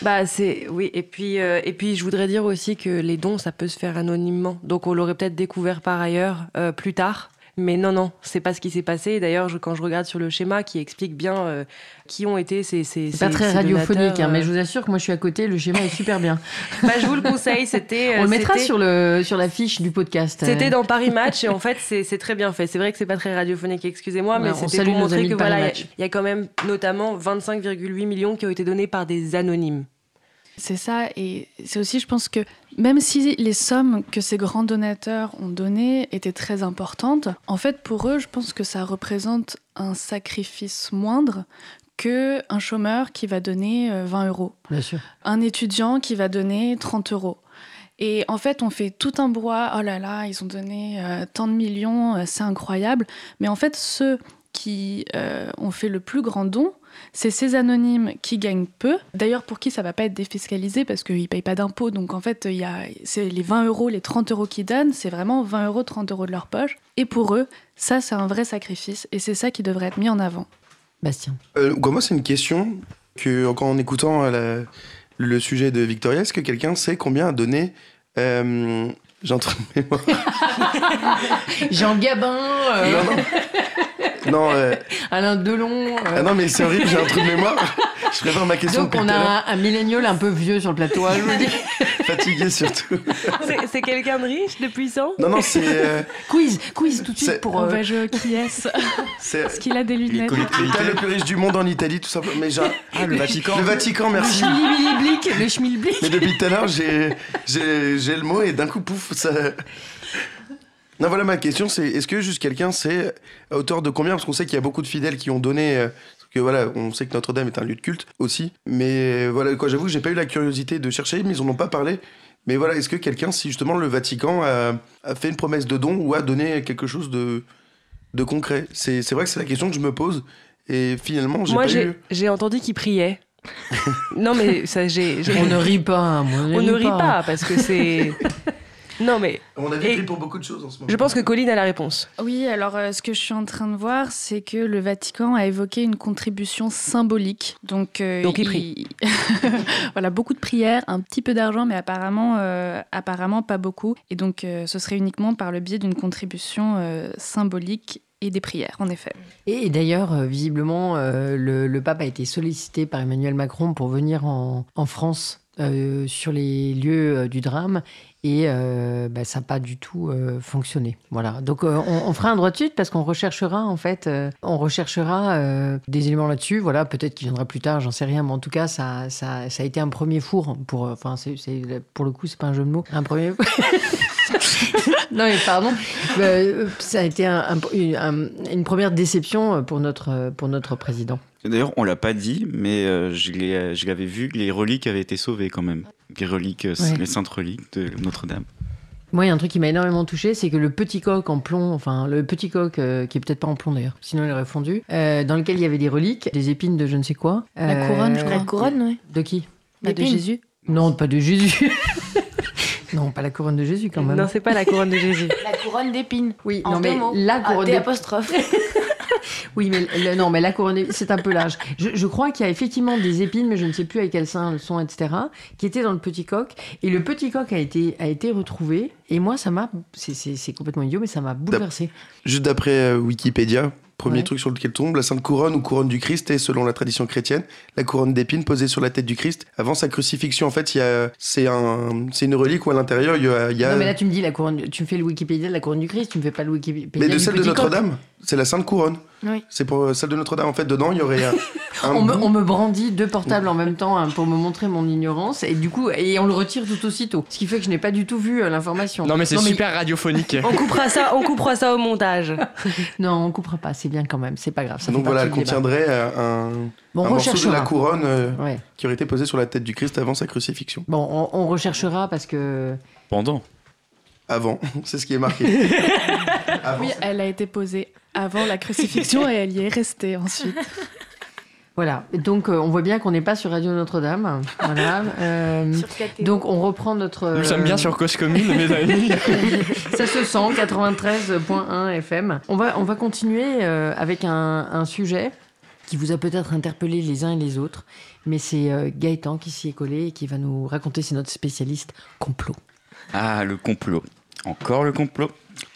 Speaker 4: Bah c'est oui et puis euh, et puis je voudrais dire aussi que les dons ça peut se faire anonymement donc on l'aurait peut-être découvert par ailleurs euh, plus tard mais non non c'est pas ce qui s'est passé d'ailleurs quand je regarde sur le schéma qui explique bien euh, qui ont été ces ces
Speaker 1: C'est pas très radiophonique, hein, mais
Speaker 4: euh.
Speaker 1: je vous assure que moi je suis à côté, le schéma est super bien.
Speaker 4: bah, je vous le conseille c'était
Speaker 1: On
Speaker 4: euh,
Speaker 1: le mettra
Speaker 4: c'était-
Speaker 1: sur, le, sur la fiche du podcast.
Speaker 4: C'était
Speaker 1: Euh,
Speaker 4: dans Paris Match et en fait c'est très bien fait. C'est vrai que c'est pas très radiophonique, excusez-moi, mais c'était pour montrer que voilà, y il y, a quand même notamment 25,8 millions qui ont été donnés par des anonymes.
Speaker 3: C'est ça, et c'est aussi, je pense que même si les sommes que ces grands donateurs ont données étaient très importantes, en fait, pour eux, je pense que ça représente un sacrifice moindre que un chômeur qui va donner euh, 20 euros,
Speaker 1: Bien sûr.
Speaker 3: un étudiant qui va donner 30 euros. Et en fait, on fait tout un brouhaha, oh là là, ils ont donné euh, tant de millions, euh, c'est incroyable. Mais en fait, ceux qui euh, ont fait le plus grand don, C'est ces anonymes qui gagnent peu. D'ailleurs, pour qui ça va pas être défiscalisé parce qu'ils payent pas d'impôts. Donc en fait, il y a c'est les 20 euros, les 30 euros qu'ils donnent, c'est vraiment 20 euros, 30 euros de leur poche. Et pour eux, ça, c'est un vrai sacrifice. Et c'est ça qui devrait être mis en avant.
Speaker 1: Bastien.
Speaker 2: Euh, moi, c'est une question que, encore en écoutant euh, la- le sujet de Victoria, est-ce que quelqu'un sait combien a donné euh.
Speaker 1: Jean Gabin, euh,
Speaker 2: Non, non. Non, euh,
Speaker 1: Alain Delon. euh.
Speaker 2: ah non, mais c'est horrible, j'ai un truc de mémoire. Je prépare ma question
Speaker 1: Donc on a un, un millénial un peu vieux sur le plateau. hein, je vous le dis.
Speaker 2: Fatigué surtout.
Speaker 4: C'est- C'est quelqu'un de riche, de puissant?
Speaker 2: Non, non, c'est. euh,
Speaker 1: quiz, quiz tout de suite pour.
Speaker 3: On
Speaker 1: euh,
Speaker 3: va jouer qui est-ce? Qu'il a des lunettes
Speaker 2: l'État le plus riche du monde en Italie, tout simplement. Mais j'ai un-
Speaker 6: Ah, le Vatican
Speaker 2: Le Vatican,
Speaker 1: le
Speaker 2: merci.
Speaker 1: schmilblick, le schmilblick.
Speaker 2: Mais depuis tout à l'heure, j'ai, j'ai, j'ai le mot et d'un coup, pouf, ça. Non, voilà ma question, c'est est-ce que juste quelqu'un sait à hauteur de combien Parce qu'on sait qu'il y a beaucoup de fidèles qui ont donné. euh, parce que voilà, on sait que Notre-Dame est un lieu de culte aussi. Mais euh, voilà, quoi, j'avoue que j'ai pas eu la curiosité de chercher, mais ils en ont pas parlé. Mais voilà, est-ce que quelqu'un, si justement le Vatican a, a fait une promesse de don ou a donné quelque chose de, de concret? C'est, c'est vrai que c'est la question que je me pose. Et finalement, j'ai
Speaker 4: Moi,
Speaker 2: pas
Speaker 4: j'ai
Speaker 2: eu.
Speaker 4: j'ai entendu qu'il priait. non, mais ça, j'ai. j'ai-
Speaker 1: On ne rit pas. moi,
Speaker 4: On ne rit pas parce que c'est. Non, mais
Speaker 2: On a
Speaker 4: Et-
Speaker 2: pris pour beaucoup de choses en ce moment.
Speaker 4: je pense que Colline a la réponse.
Speaker 3: Oui, alors euh, ce que je suis en train de voir, c'est que le Vatican a évoqué une contribution symbolique. Donc, euh,
Speaker 4: Donc il prie.
Speaker 3: voilà, beaucoup de prières, un petit peu d'argent, mais apparemment, euh, apparemment pas beaucoup. Et donc, euh, ce serait uniquement par le biais d'une contribution euh, symbolique et des prières, en effet.
Speaker 1: Et, d'ailleurs, visiblement, euh, le, le pape a été sollicité par Emmanuel Macron pour venir en, en France euh, sur les lieux euh, du drame. Et euh, bah, ça n'a pas du tout euh, fonctionné. Voilà. Donc euh, on, fera un droit de suite parce qu'on recherchera en fait, euh, on recherchera des éléments là-dessus. Voilà, peut-être qu'il viendra plus tard, j'en sais rien. Mais en tout cas, ça, ça, a été un premier four pour. Enfin, pour le coup, c'est pas un jeu de mots. Un premier. non mais pardon. Ça a été un- un- une, un- une première déception pour notre pour notre président.
Speaker 6: D'ailleurs, on l'a pas dit, mais je l'avais vu, les reliques avaient été sauvées quand même. Les reliques, euh,
Speaker 1: Ouais.
Speaker 6: les saintes reliques de Notre-Dame.
Speaker 1: Moi, il y a un truc qui m'a énormément touché, c'est que le petit coq en plomb, enfin le petit coq euh, qui est peut-être pas en plomb d'ailleurs, sinon il aurait fondu, euh, dans lequel il y avait des reliques, des épines de je ne sais quoi.
Speaker 3: La couronne, je crois.
Speaker 7: La couronne, oui.
Speaker 1: De qui?
Speaker 3: Bah, de. Jésus.
Speaker 1: Non, pas de Jésus. non, pas la couronne de Jésus quand même.
Speaker 4: Non, c'est pas la couronne de Jésus.
Speaker 7: La couronne d'épines.
Speaker 1: oui,
Speaker 7: En
Speaker 1: non mais
Speaker 7: mots.
Speaker 1: la
Speaker 7: Ah,
Speaker 1: couronne
Speaker 7: apostrophe.
Speaker 1: Oui, mais non, mais la couronne, c'est un peu large. Je, crois qu'il y a effectivement des épines, mais je ne sais plus avec quel sein elles sont, etc., qui étaient dans le petit coq. Et le petit coq a été, a été retrouvé. Et moi, ça m'a. c'est complètement idiot, mais ça m'a bouleversé.
Speaker 2: Juste d'après euh, Wikipédia, premier
Speaker 1: Ouais.
Speaker 2: truc sur lequel tombe, la Sainte Couronne ou couronne du Christ est, selon la tradition chrétienne, la couronne d'épines posée sur la tête du Christ avant sa crucifixion. En fait, c'est un, c'est une relique où à l'intérieur, il y a... y a-
Speaker 1: Non, mais là, tu me dis la couronne. Tu me fais le Wikipédia de la couronne du Christ, tu me fais pas le Wikipédia.
Speaker 2: Mais de celle de. Notre-Dame, c'est la Sainte Couronne.
Speaker 7: Oui.
Speaker 2: C'est pour euh, celle de Notre-Dame. En fait, dedans, il y aurait
Speaker 1: On me,
Speaker 2: bout-
Speaker 1: on me brandit deux portables en même temps hein, pour me montrer mon ignorance et du coup et on le retire tout aussitôt. Ce qui fait que je n'ai pas du tout vu euh, l'information.
Speaker 5: Non mais c'est super radiophonique.
Speaker 4: On coupera ça, on coupera ça au montage.
Speaker 1: Non, on coupera pas. C'est bien quand même. C'est pas grave. Ça
Speaker 2: Donc voilà, elle contiendrait euh, un,
Speaker 1: Bon,
Speaker 2: un
Speaker 1: on
Speaker 2: morceau de la couronne euh,
Speaker 1: Ouais.
Speaker 2: qui aurait été posé sur la tête du Christ avant sa crucifixion.
Speaker 1: Bon, on, on recherchera parce que
Speaker 6: Pendant.
Speaker 2: Avant, c'est ce qui est marqué. Avant.
Speaker 3: Oui, elle a été posée avant la crucifixion et elle y est restée ensuite.
Speaker 1: Voilà. Donc euh, on voit bien qu'on n'est pas sur Radio Notre-Dame. Voilà. Euh, donc on reprend notre.
Speaker 5: Nous sommes bien sur Cause Commune, mes amis.
Speaker 1: Ça se sent, 93.1 FM. On va, on va continuer euh, avec un, un sujet qui vous a peut-être interpellé les uns et les autres, mais c'est euh, Gaëtan qui s'y est collé et qui va nous raconter, c'est notre spécialiste complot.
Speaker 6: Ah, le complot. Encore le complot?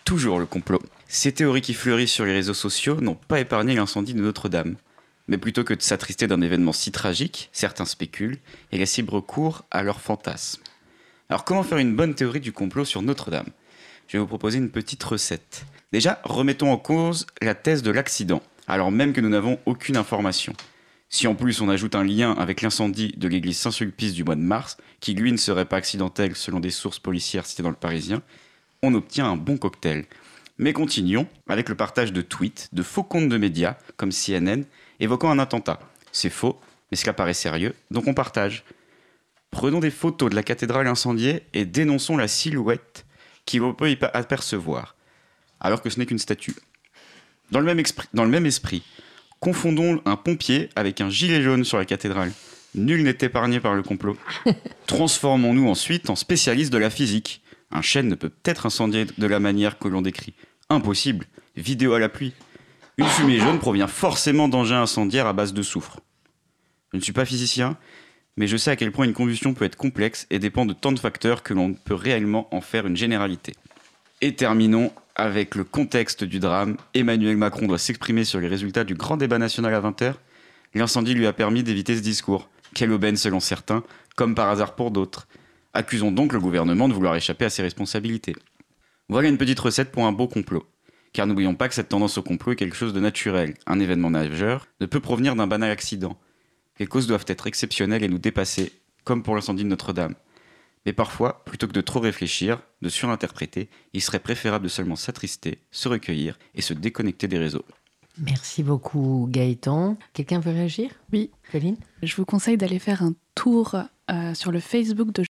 Speaker 6: Toujours le complot. Ces théories qui fleurissent sur les réseaux sociaux n'ont pas épargné l'incendie de Notre-Dame. Mais plutôt que de s'attrister d'un événement si tragique, certains spéculent et laissent libre cours à leurs fantasmes. Alors comment faire une bonne théorie du complot sur Notre-Dame? Je vais vous proposer une petite recette. Déjà, remettons en cause la thèse de l'accident, alors même que nous n'avons aucune information. Si en plus on ajoute un lien avec l'incendie de l'église Saint-Sulpice du mois de mars, qui lui ne serait pas accidentel selon des sources policières citées dans le Parisien, on obtient un bon cocktail. Mais continuons avec le partage de tweets de faux comptes de médias, comme CNN, évoquant un attentat. C'est faux, mais cela paraît sérieux, donc on partage. Prenons des photos de la cathédrale incendiée et dénonçons la silhouette qui peut y apercevoir, alors que ce n'est qu'une statue. Dans le même, expri- dans le même esprit, Confondons un pompier avec un gilet jaune sur la cathédrale. Nul n'est épargné par le complot. Transformons-nous ensuite en spécialistes de la physique. Un chêne ne peut peut-être incendier de la manière que l'on décrit. Impossible. Vidéo à la pluie. Une fumée jaune provient forcément d'engins incendiaires à base de soufre. Je ne suis pas physicien, mais je sais à quel point une combustion peut être complexe et dépend de tant de facteurs que l'on peut réellement en faire une généralité. Et terminons avec le contexte du drame. Emmanuel Macron doit s'exprimer sur les résultats du grand débat national à 20h. L'incendie lui a permis d'éviter ce discours. Quelle aubaine selon certains, comme par hasard pour d'autres. Accusons donc le gouvernement de vouloir échapper à ses responsabilités. Voilà une petite recette pour un beau complot. Car n'oublions pas que cette tendance au complot est quelque chose de naturel. Un événement majeur ne peut provenir d'un banal accident. Les causes doivent être exceptionnelles et nous dépasser, comme pour l'incendie de Notre-Dame. Mais parfois, plutôt que de trop réfléchir, de surinterpréter, il serait préférable de seulement s'attrister, se recueillir et se déconnecter des réseaux.
Speaker 1: Merci beaucoup Gaëtan. Quelqu'un veut réagir?
Speaker 3: Oui.
Speaker 1: Colline
Speaker 3: Je vous conseille d'aller faire un tour euh, sur le Facebook de.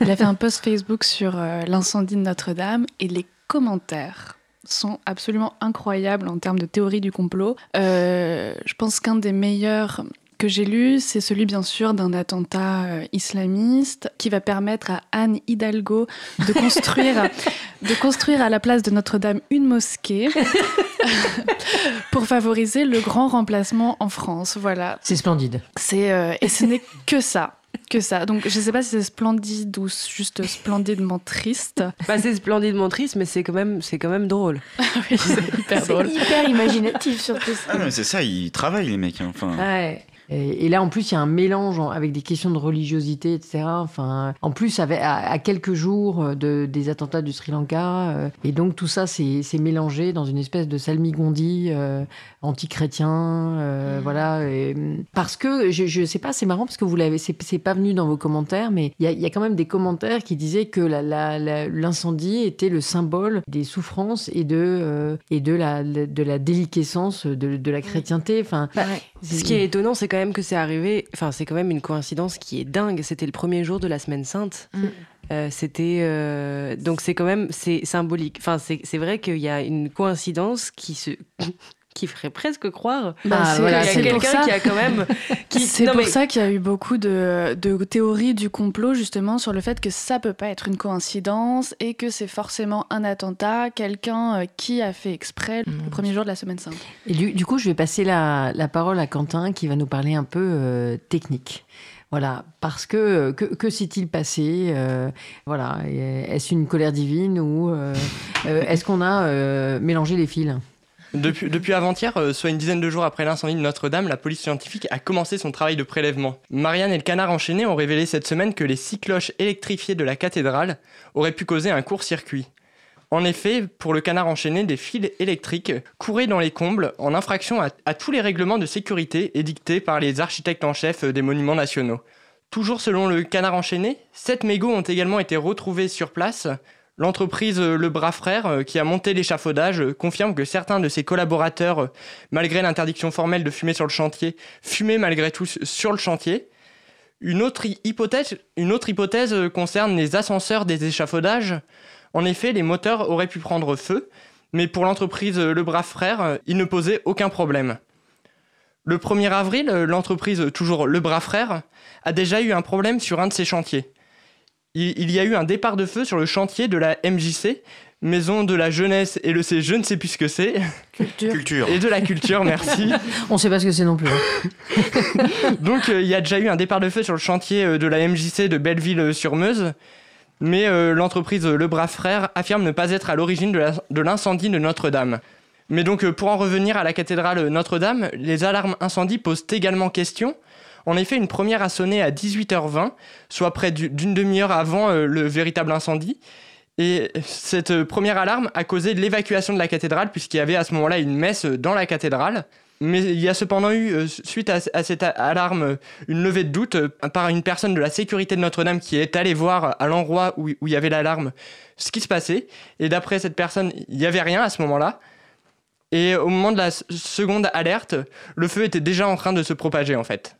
Speaker 3: Il a fait un post Facebook sur euh, l'incendie de Notre-Dame et les commentaires sont absolument incroyables en termes de théorie du complot. Euh, je pense qu'un des meilleurs que j'ai lu, c'est celui bien sûr d'un attentat euh, islamiste qui va permettre à Anne Hidalgo de construire, de construire à la place de Notre-Dame une mosquée pour favoriser le grand remplacement en France. Voilà.
Speaker 1: C'est splendide.
Speaker 3: C'est euh, et ce n'est que ça. Que ça. Donc je sais pas si c'est splendide ou juste splendidement triste.
Speaker 4: Bah, c'est splendidement triste, mais c'est quand même, c'est quand même drôle.
Speaker 3: oui, c'est hyper drôle.
Speaker 7: C'est hyper imaginatif surtout.
Speaker 6: Ah non, mais c'est ça, ils travaillent les mecs. hein. Enfin,
Speaker 1: Ouais. Et, et là, en plus, il y a un mélange avec des questions de religiosité, etc. Enfin, en plus, avec, à, à quelques jours de, des attentats du Sri Lanka. euh, et donc, tout ça, c'est mélangé dans une espèce de salmigondi euh, anti-chrétien. euh, Voilà. et, hum, parce que, je, je sais pas, c'est marrant parce que vous l'avez, c'est pas venu dans vos commentaires, mais il y y a quand même des commentaires qui disaient que l'incendie était le symbole des souffrances et de, euh, et de, la, de la déliquescence de, de la chrétienté. Enfin,
Speaker 4: Ce qui est étonnant, c'est quand même que c'est arrivé. Enfin, c'est quand même une coïncidence qui est dingue. C'était le premier jour de la semaine sainte.
Speaker 7: Mm.
Speaker 4: Euh, c'était euh, donc c'est quand même c'est symbolique. Enfin, c'est c'est vrai qu'il y a une coïncidence qui se qui ferait presque croire
Speaker 3: Bah,
Speaker 1: Ah,
Speaker 3: c'est-
Speaker 1: voilà,
Speaker 4: quelqu'un qui a quand même qui
Speaker 3: C'est pour
Speaker 4: mais-
Speaker 3: ça qu'il y a eu beaucoup de, de théories du complot justement sur le fait que ça peut pas être une coïncidence et que c'est forcément un attentat, quelqu'un euh, qui a fait exprès le premier jour de la semaine sainte.
Speaker 1: Et du, du coup, je vais passer la, la parole à Quentin qui va nous parler un peu euh, technique. Voilà, parce que que, que s'est-il passé euh, Voilà, est-ce une colère divine ou euh, est-ce qu'on a euh, mélangé les fils?
Speaker 5: Depuis, avant-hier, euh, soit une dizaine de jours après l'incendie de Notre-Dame, la police scientifique a commencé son travail de prélèvement. Marianne et le canard enchaîné ont révélé cette semaine que les six cloches électrifiées de la cathédrale auraient pu causer un court-circuit. En effet, pour le canard enchaîné, des fils électriques couraient dans les combles en infraction à tous les règlements de sécurité édictés par les architectes en chef des monuments nationaux. Toujours selon le canard enchaîné, sept mégots ont également été retrouvés sur place. L'entreprise euh, Le Bras Frère, euh, qui a monté l'échafaudage, euh, confirme que certains de ses collaborateurs, malgré l'interdiction formelle de fumer sur le chantier, fumaient malgré tout sur le chantier. Une autre hy- hypothèse, concerne les ascenseurs des échafaudages. En effet, les moteurs auraient pu prendre feu, mais pour l'entreprise Le Bras Frère, ils ne posaient aucun problème. Le 1er avril, l'entreprise, toujours Le Bras Frère, a déjà eu un problème sur un de ses chantiers. Il, il y a eu un départ de feu sur le chantier de la MJC, Maison de la Jeunesse et le C, je ne sais plus ce que c'est,
Speaker 6: culture.
Speaker 5: et de la culture, merci.
Speaker 1: On sait pas ce que c'est non plus. hein.
Speaker 5: Donc euh, il y a déjà eu un départ de feu sur le chantier euh, de la MJC de Belleville-sur-Meuse, mais euh, l'entreprise Le Bras Frère affirme ne pas être à l'origine de la- de l'incendie de Notre-Dame. Mais donc pour en revenir à la cathédrale Notre-Dame, les alarmes incendie posent également question. En effet, une première a sonné à 18h20, soit près du- d'une demi-heure avant euh, le véritable incendie. Et cette euh, première alarme a causé l'évacuation de la cathédrale, puisqu'il y avait à ce moment-là une messe euh, dans la cathédrale. Mais il y a cependant eu, suite à, cette alarme, une levée de doute par une personne de la sécurité de Notre-Dame qui est allée voir à l'endroit où, il y avait l'alarme ce qui se passait. Et d'après cette personne, il n'y avait rien à ce moment-là. Et au moment de la seconde alerte, le feu était déjà en train de se propager en fait.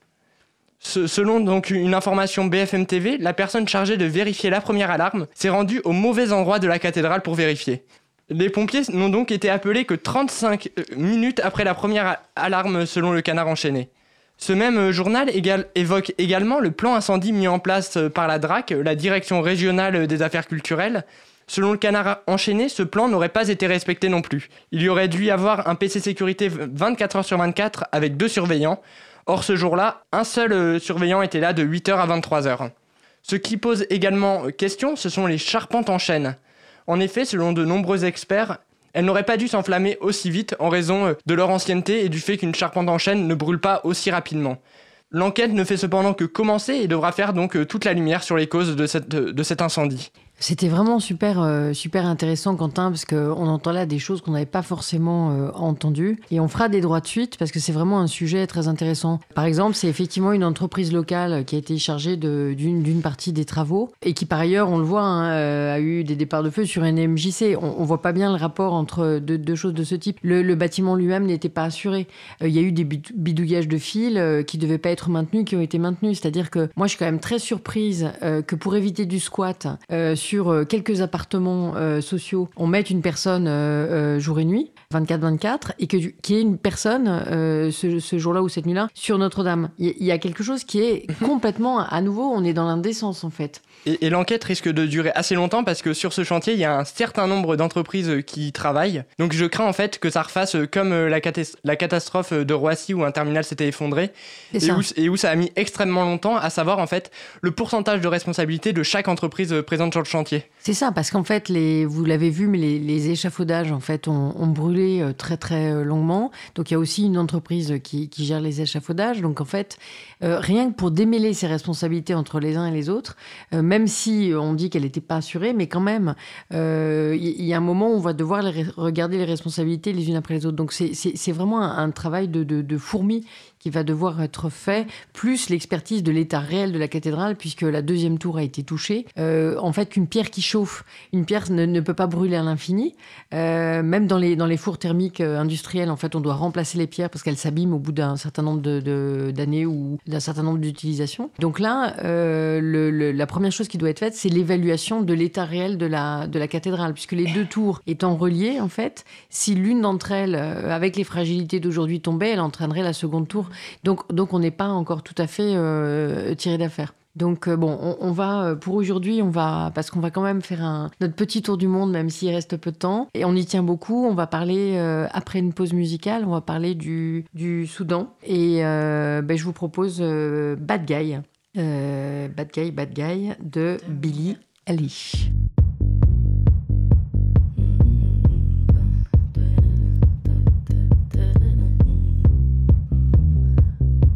Speaker 5: Se- selon donc une information BFM TV, la personne chargée de vérifier la première alarme s'est rendue au mauvais endroit de la cathédrale pour vérifier. Les pompiers n'ont donc été appelés que 35 euh, minutes après la première alarme selon le canard enchaîné. Ce même euh, journal évoque également le plan incendie mis en place euh, par la DRAC, la Direction régionale des affaires culturelles. Selon le canard enchaîné, ce plan n'aurait pas été respecté non plus. Il y aurait dû y avoir un PC sécurité 24 heures sur 24 avec deux surveillants. Or ce jour-là, un seul euh, surveillant était là de 8h à 23h. Ce qui pose également euh, question, ce sont les charpentes en chaîne. En effet, selon de nombreux experts, elles n'auraient pas dû s'enflammer aussi vite en raison euh, de leur ancienneté et du fait qu'une charpente en chaîne ne brûle pas aussi rapidement. L'enquête ne fait cependant que commencer et devra faire donc toute la lumière sur les causes de, de cet incendie.
Speaker 1: C'était vraiment super, euh, super intéressant, Quentin, parce qu'on entend là des choses qu'on n'avait pas forcément euh, entendues. Et on fera des droits de suite, parce que c'est vraiment un sujet très intéressant. Par exemple, c'est effectivement une entreprise locale qui a été chargée d'une partie des travaux, et qui par ailleurs, on le voit, hein, euh, a eu des départs de feu sur un MJC. On, on voit pas bien le rapport entre deux, choses de ce type. Le, le bâtiment lui-même n'était pas assuré. Il y a eu des bid- bidouillages de fils qui devaient pas être maintenus, qui ont été maintenus. C'est-à-dire que moi, je suis quand même très surprise que pour éviter du squat sur euh, quelques appartements euh, sociaux, on mette une personne euh, jour et nuit, 24-24, et que qu'il y ait une personne euh, ce, ce jour-là ou cette nuit-là sur Notre-Dame. Il y- a quelque chose qui est complètement, à nouveau, on est dans l'indécence en fait.
Speaker 5: Et, et l'enquête risque de durer assez longtemps parce que sur ce chantier, il y a un certain nombre d'entreprises qui y travaillent. Donc je crains en fait que ça refasse comme euh, la, catas- la catastrophe de Roissy où un terminal s'était effondré où, et où ça a mis extrêmement longtemps à savoir en fait le pourcentage de responsabilité de chaque entreprise euh, présente sur le chantier.
Speaker 1: C'est ça, parce qu'en fait, vous l'avez vu, mais les, échafaudages en fait ont, brûlé euh, très très euh, longuement. Donc il y a aussi une entreprise qui, gère les échafaudages. Donc en fait, euh, rien que pour démêler ces responsabilités entre les uns et les autres, même si on dit qu'elle n'était pas assurée, mais quand même, il y, a un moment où on va devoir regarder les responsabilités les unes après les autres. Donc c'est- vraiment un, travail de, de fourmi qui va devoir être fait, plus l'expertise de l'état réel de la cathédrale, puisque la deuxième tour a été touchée. Euh, en fait, qu'une pierre qui chauffe, une pierre ne, peut pas brûler à l'infini. Euh, même dans les, dans les fours thermiques euh, industriels, en fait, on doit remplacer les pierres parce qu'elles s'abîment au bout d'un certain nombre de- de- d'années ou d'un certain nombre d'utilisations. Donc là, la première chose qui doit être faite, c'est l'évaluation de l'état réel de la, de la cathédrale, puisque les deux tours étant reliées, en fait, si l'une d'entre elles, avec les fragilités d'aujourd'hui, tombait, elle entraînerait la seconde tour. Donc, donc on n'est pas encore tout à fait euh, tiré d'affaire. Donc euh, bon, on, on va euh, pour aujourd'hui, on va parce qu'on va quand même faire un, notre petit tour du monde, même s'il reste peu de temps, et on y tient beaucoup. On va parler euh, après une pause musicale, on va parler du, du Soudan, et euh, ben, je vous propose Bad Guy, Bad Guy, Bad Guy de Billy Eilish.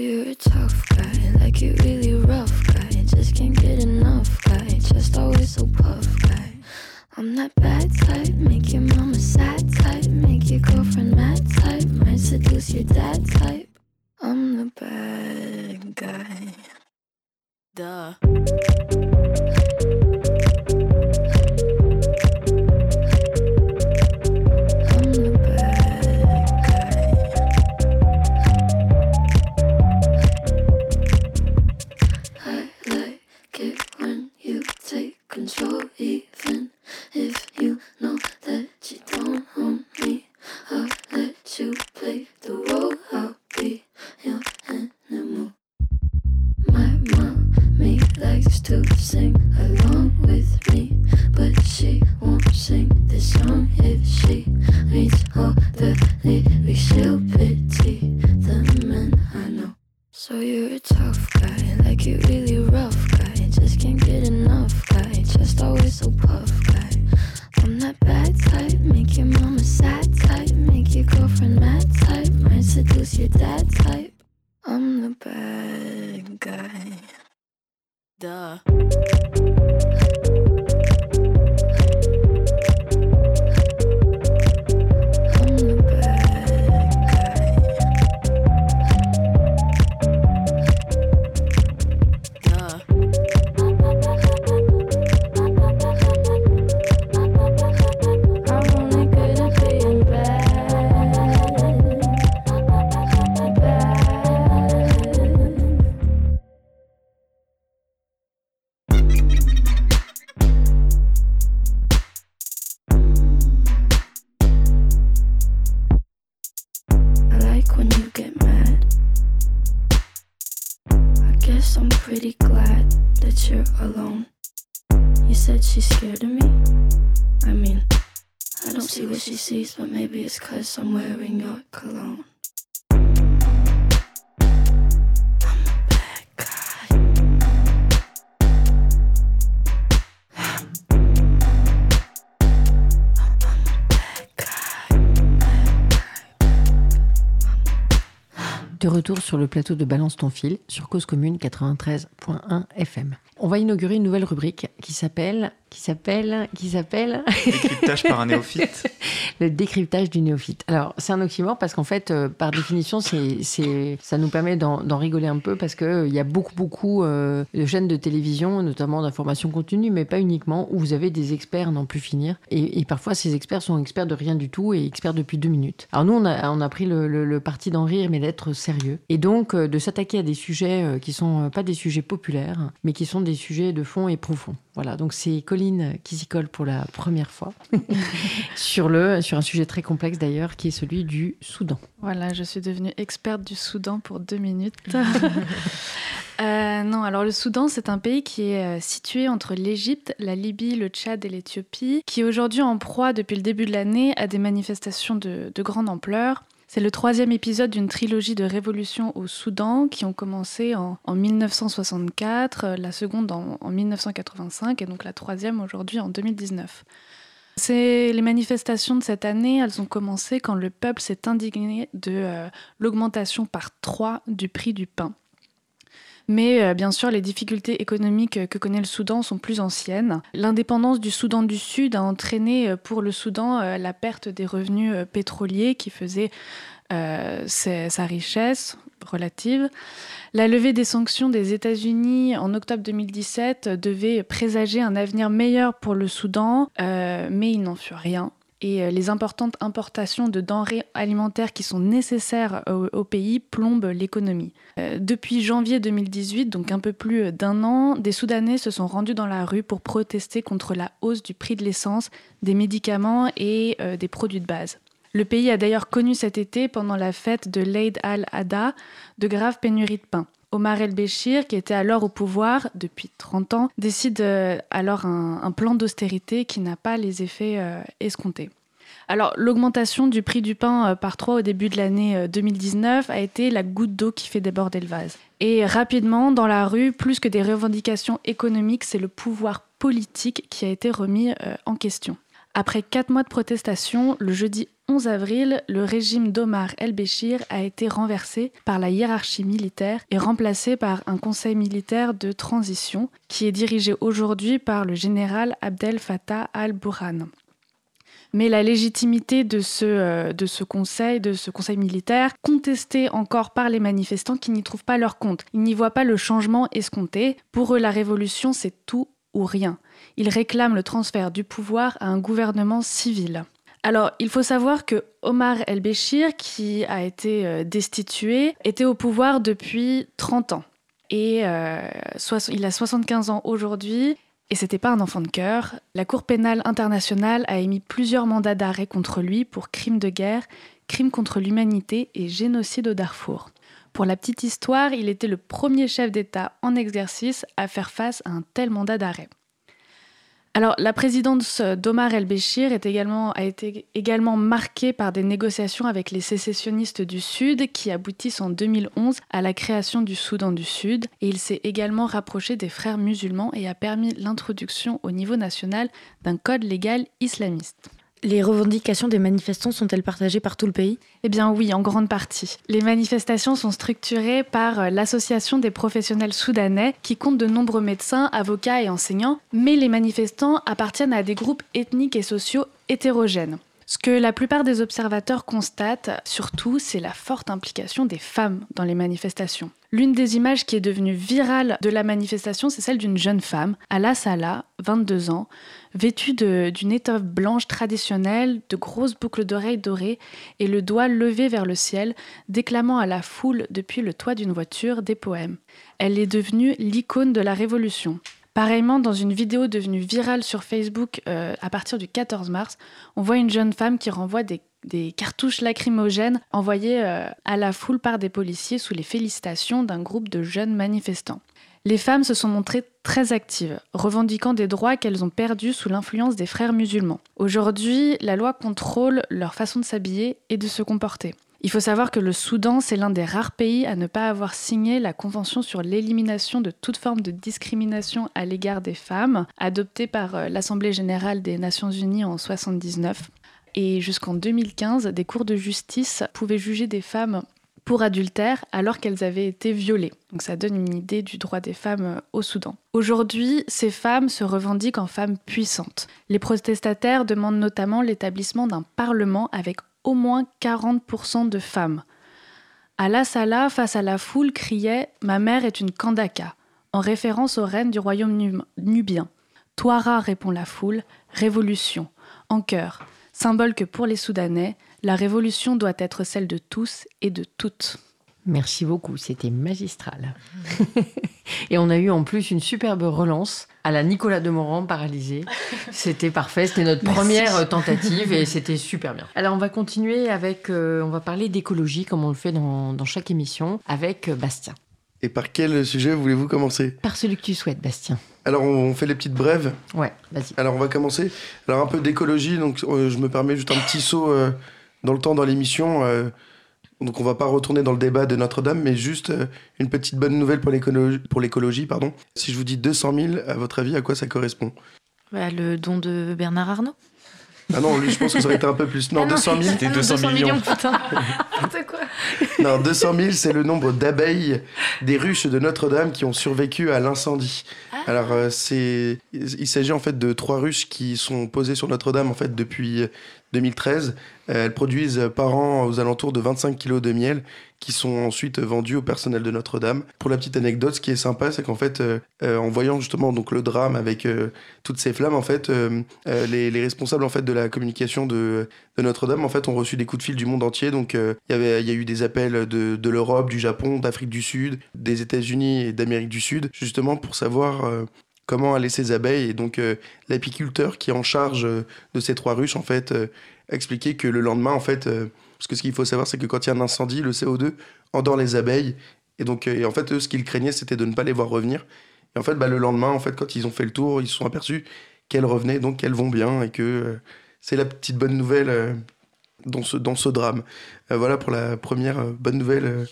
Speaker 9: you're a tough guy, like you really rough guy. Just can't get enough guy, just always so puff guy. I'm that bad
Speaker 1: De retour sur le plateau de Balance ton fil sur Cause Commune 93.1 FM. On va inaugurer une nouvelle rubrique qui s'appelle qui s'appelle qui s'appelle
Speaker 6: Décryptage par un néophyte.
Speaker 1: le décryptage du néophyte. Alors, c'est un oxymore parce qu'en fait, euh, par définition, c'est, ça nous permet d'en, rigoler un peu parce qu'il euh, il y a beaucoup, beaucoup euh, de chaînes de télévision, notamment d'information continue, mais pas uniquement, où vous avez des experts n'en plus finir. Et, et parfois, ces experts sont experts de rien du tout et experts depuis deux minutes. Alors, nous, on a, on a pris le, le- le parti d'en rire, mais d'être sérieux. Et donc, de s'attaquer à des sujets qui sont pas des sujets populaires, mais qui sont des sujets de fond et profonds. Voilà, donc c'est Colline qui s'y colle pour la première fois sur, le, sur un sujet très complexe d'ailleurs, qui est celui du Soudan.
Speaker 3: Voilà, je suis devenue experte du Soudan pour deux minutes. Euh, non, alors le Soudan, c'est un pays qui est euh, situé entre l'Égypte, la Libye, le Tchad et l'Éthiopie, qui est aujourd'hui en proie depuis le début de l'année à des manifestations de, de grande ampleur. C'est le troisième épisode d'une trilogie de révolutions au Soudan qui ont commencé en, en 1964, euh, la seconde en, en 1985 et donc la troisième aujourd'hui en 2019. C'est les manifestations de cette année, elles ont commencé quand le peuple s'est indigné de euh, l'augmentation par trois du prix du pain. Mais euh, bien sûr, les difficultés économiques euh, que connaît le Soudan sont plus anciennes. L'indépendance du Soudan du Sud a entraîné euh, pour le Soudan la perte des revenus pétroliers qui faisaient sa richesse relative. La levée des sanctions des États-Unis en octobre 2017 devait présager un avenir meilleur pour le Soudan, mais il n'en fut rien. Et euh, les importantes importations de denrées alimentaires qui sont nécessaires au, au pays plombent l'économie. Euh, depuis janvier 2018, donc un peu plus d'un an, des Soudanais se sont rendus dans la rue pour protester contre la hausse du prix de l'essence, des médicaments et euh, des produits de base. Le pays a d'ailleurs connu cet été, pendant la fête de l'Eid al-Adha, de graves pénuries de pain. Omar el-Béchir, qui était alors au pouvoir depuis 30 ans, décide euh, alors un, plan d'austérité qui n'a pas les effets euh, escomptés. Alors, l'augmentation du prix du pain euh, par trois au début de l'année euh, 2019 a été la goutte d'eau qui fait déborder le vase. Et rapidement, dans la rue, plus que des revendications économiques, c'est le pouvoir politique qui a été remis en question. Après quatre mois de protestation, le jeudi 11 avril, le régime d'Omar el-Béchir a été renversé par la hiérarchie militaire et remplacé par un conseil militaire de transition qui est dirigé aujourd'hui par le général Abdel Fattah al-Burhan. Mais la légitimité de ce, euh, de ce conseil, de ce conseil militaire, contestée encore par les manifestants qui n'y trouvent pas leur compte. Ils n'y voient pas le changement escompté. Pour eux, la révolution, c'est tout ou rien. Ils réclament le transfert du pouvoir à un gouvernement civil. Alors, il faut savoir que Omar el-Béchir, qui a été euh, destitué, était au pouvoir depuis 30 ans. Et euh, il a 75 ans aujourd'hui. Et c'était pas un enfant de cœur. La Cour pénale internationale a émis plusieurs mandats d'arrêt contre lui pour crimes de guerre, crimes contre l'humanité et génocide au Darfour. Pour la petite histoire, il était le premier chef d'État en exercice à faire face à un tel mandat d'arrêt. Alors, la présidence d'Omar el-Béchir a été également marquée par des négociations avec les sécessionnistes du Sud qui aboutissent en 2011 à la création du Soudan du Sud. Et il s'est également rapproché des frères musulmans et a permis l'introduction au niveau national d'un code légal islamiste.
Speaker 7: Les revendications des manifestants sont-elles partagées par tout le pays?
Speaker 3: Eh bien oui, en grande partie. Les manifestations sont structurées par euh, l'Association des professionnels soudanais qui compte de nombreux médecins, avocats et enseignants, mais les manifestants appartiennent à des groupes ethniques et sociaux hétérogènes. Ce que la plupart des observateurs constatent, surtout, c'est la forte implication des femmes dans les manifestations. L'une des images qui est devenue virale de la manifestation, c'est celle d'une jeune femme, Ala Salah, 22 ans, vêtue d'une étoffe blanche traditionnelle, de grosses boucles d'oreilles dorées et le doigt levé vers le ciel, déclamant à la foule depuis le toit d'une voiture des poèmes. Elle est devenue l'icône de la révolution. Pareillement, dans une vidéo devenue virale sur Facebook euh, à partir du 14 mars, on voit une jeune femme qui renvoie des cartouches lacrymogènes envoyées euh, à la foule par des policiers sous les félicitations d'un groupe de jeunes manifestants. Les femmes se sont montrées très actives, revendiquant des droits qu'elles ont perdus sous l'influence des frères musulmans. Aujourd'hui, la loi contrôle leur façon de s'habiller et de se comporter. Il faut savoir que le Soudan, c'est l'un des rares pays à ne pas avoir signé la Convention sur l'élimination de toute forme de discrimination à l'égard des femmes, adoptée par euh, l'Assemblée générale des Nations unies en 1979. Et jusqu'en 2015, des cours de justice pouvaient juger des femmes pour adultère alors qu'elles avaient été violées. Donc ça donne une idée du droit des femmes euh, au Soudan. Aujourd'hui, ces femmes se revendiquent en femmes puissantes. Les protestataires demandent notamment l'établissement d'un parlement avec au moins 40% de femmes. Allah Salah, face à la foule, criait Ma mère est une Kandaka, en référence aux reines du royaume nubien. Touara, répond la foule, révolution, en chœur, symbole que pour les Soudanais, la révolution doit être celle de tous et de toutes.
Speaker 1: Merci beaucoup, c'était magistral. et on a eu en plus une superbe relance à la Nicolas Demorand paralysé. C'était parfait, c'était notre
Speaker 7: Merci.
Speaker 1: première tentative et c'était super bien. Alors on va continuer avec, euh, on va parler d'écologie comme on le fait dans, dans chaque émission avec euh, Bastien.
Speaker 2: Et par quel sujet voulez-vous commencer?
Speaker 1: Par celui que tu souhaites, Bastien.
Speaker 2: Alors, on fait les petites brèves.
Speaker 1: Ouais, vas-y.
Speaker 2: Alors, on va commencer. Alors, un peu d'écologie. Donc, euh, je me permets juste un petit saut euh, dans le temps dans l'émission. Euh, donc, on va pas retourner dans le débat de Notre-Dame, mais juste euh, une petite bonne nouvelle pour l'écologie. Pardon. Si je vous dis 200 000, à votre avis, à quoi ça correspond?
Speaker 7: Bah, le don de Bernard Arnault.
Speaker 2: Ah non, lui, je pense que ça aurait été un peu plus. Non,
Speaker 7: Ah non,
Speaker 2: 200 000.
Speaker 6: C'était 200 millions.
Speaker 7: putain. N'importe quoi.
Speaker 2: Non, 200 000, c'est le nombre d'abeilles des ruches de Notre-Dame qui ont survécu à l'incendie. Alors, euh, c'est, il s'agit en fait de trois ruches qui sont posées sur Notre-Dame en fait depuis 2013. Euh, elles produisent par an aux alentours de 25 kilos de miel qui sont ensuite vendus au personnel de Notre-Dame. Pour la petite anecdote, ce qui est sympa, c'est qu'en fait, euh, euh, en voyant justement donc le drame avec euh, toutes ces flammes, en fait, euh, euh, les, les responsables en fait de la communication de, Notre-Dame, en fait, ont reçu des coups de fil du monde entier. Donc, euh, il y avait, il y a eu des appels de, l'Europe, du Japon, d'Afrique du Sud, des États-Unis et d'Amérique du Sud, justement pour savoir euh, comment allaient ces abeilles. Et donc, euh, l'apiculteur qui est en charge euh, de ces trois ruches, en fait, a expliqué que le lendemain, en fait, euh, parce que ce qu'il faut savoir, c'est que quand il y a un incendie, le CO2 endort les abeilles. Et donc, euh, en fait, eux, ce qu'ils craignaient, c'était de ne pas les voir revenir. Et en fait, bah, le lendemain, en fait, quand ils ont fait le tour, ils se sont aperçus qu'elles revenaient, donc qu'elles vont bien, et que euh, c'est la petite bonne nouvelle euh, dans, ce, dans ce drame. Voilà pour la première bonne nouvelle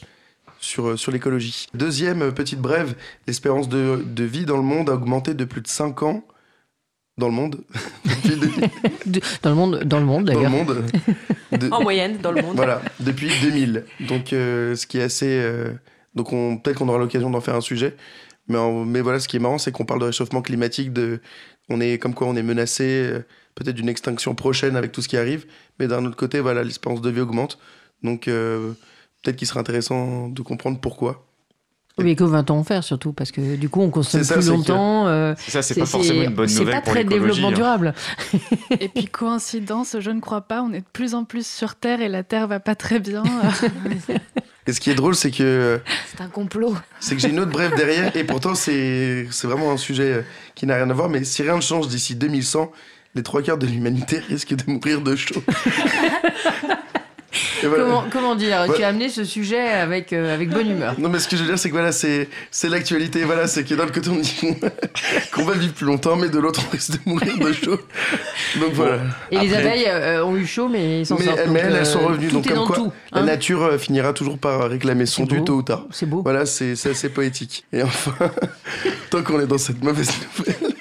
Speaker 2: sur, sur l'écologie. Deuxième petite brève, l'espérance de, de vie dans le monde a augmenté de plus de 5 ans. Dans le monde
Speaker 1: dans le monde, dans le monde
Speaker 2: Dans le
Speaker 1: d'ailleurs.
Speaker 2: monde De-
Speaker 4: En moyenne, dans le monde.
Speaker 2: voilà, depuis 2000. Donc, euh, ce qui est assez. euh, donc, on, peut-être qu'on aura l'occasion d'en faire un sujet. Mais, en- mais voilà, ce qui est marrant, c'est qu'on parle de réchauffement climatique. De, on est comme quoi on est menacé, euh, peut-être d'une extinction prochaine avec tout ce qui arrive. Mais d'un autre côté, voilà, l'espérance de vie augmente. Donc, euh, peut-être qu'il serait intéressant de comprendre pourquoi.
Speaker 1: Mais que va-t-on faire surtout? Parce que du coup, on consomme
Speaker 2: C'est ça,
Speaker 1: plus
Speaker 2: c'est que-
Speaker 1: longtemps. euh,
Speaker 6: C'est ça, c'est pas forcément une bonne
Speaker 1: C'est
Speaker 6: nouvelle
Speaker 1: pas
Speaker 6: pour
Speaker 1: très développement
Speaker 6: hein.
Speaker 1: durable.
Speaker 3: Et puis coïncidence, je ne crois pas, on est de plus en plus sur Terre et la Terre va pas très bien.
Speaker 2: Et ce qui est drôle, c'est que,
Speaker 7: C'est un complot.
Speaker 2: c'est que j'ai une autre brève derrière. Et pourtant, c'est c'est vraiment un sujet qui n'a rien à voir. Mais si rien ne change d'ici 2100, les trois quarts de l'humanité risquent de mourir de chaud. Voilà.
Speaker 1: Comment, comment dire. Tu as amené ce sujet avec, euh, avec bonne humeur.
Speaker 2: Non, mais ce que je veux dire, c'est que voilà, c'est c'est l'actualité. Voilà, c'est que d'un côté, on dit qu'on- qu'on va vivre plus longtemps, mais de l'autre, on risque de mourir de chaud. Donc voilà.
Speaker 1: Et les abeilles euh, ont eu chaud, mais ils s'en
Speaker 2: Mais,
Speaker 1: sortent.
Speaker 2: mais
Speaker 1: donc,
Speaker 2: elles,
Speaker 1: euh,
Speaker 2: elles sont revenues.
Speaker 1: Tout
Speaker 2: Donc,
Speaker 1: est
Speaker 2: comme
Speaker 1: dans
Speaker 2: quoi,
Speaker 1: tout.
Speaker 2: la
Speaker 1: hein.
Speaker 2: nature euh, finira toujours par réclamer son dû tôt ou tard.
Speaker 1: C'est beau.
Speaker 2: Voilà, c'est c'est assez poétique. Et enfin, tant qu'on est dans cette mauvaise nouvelle,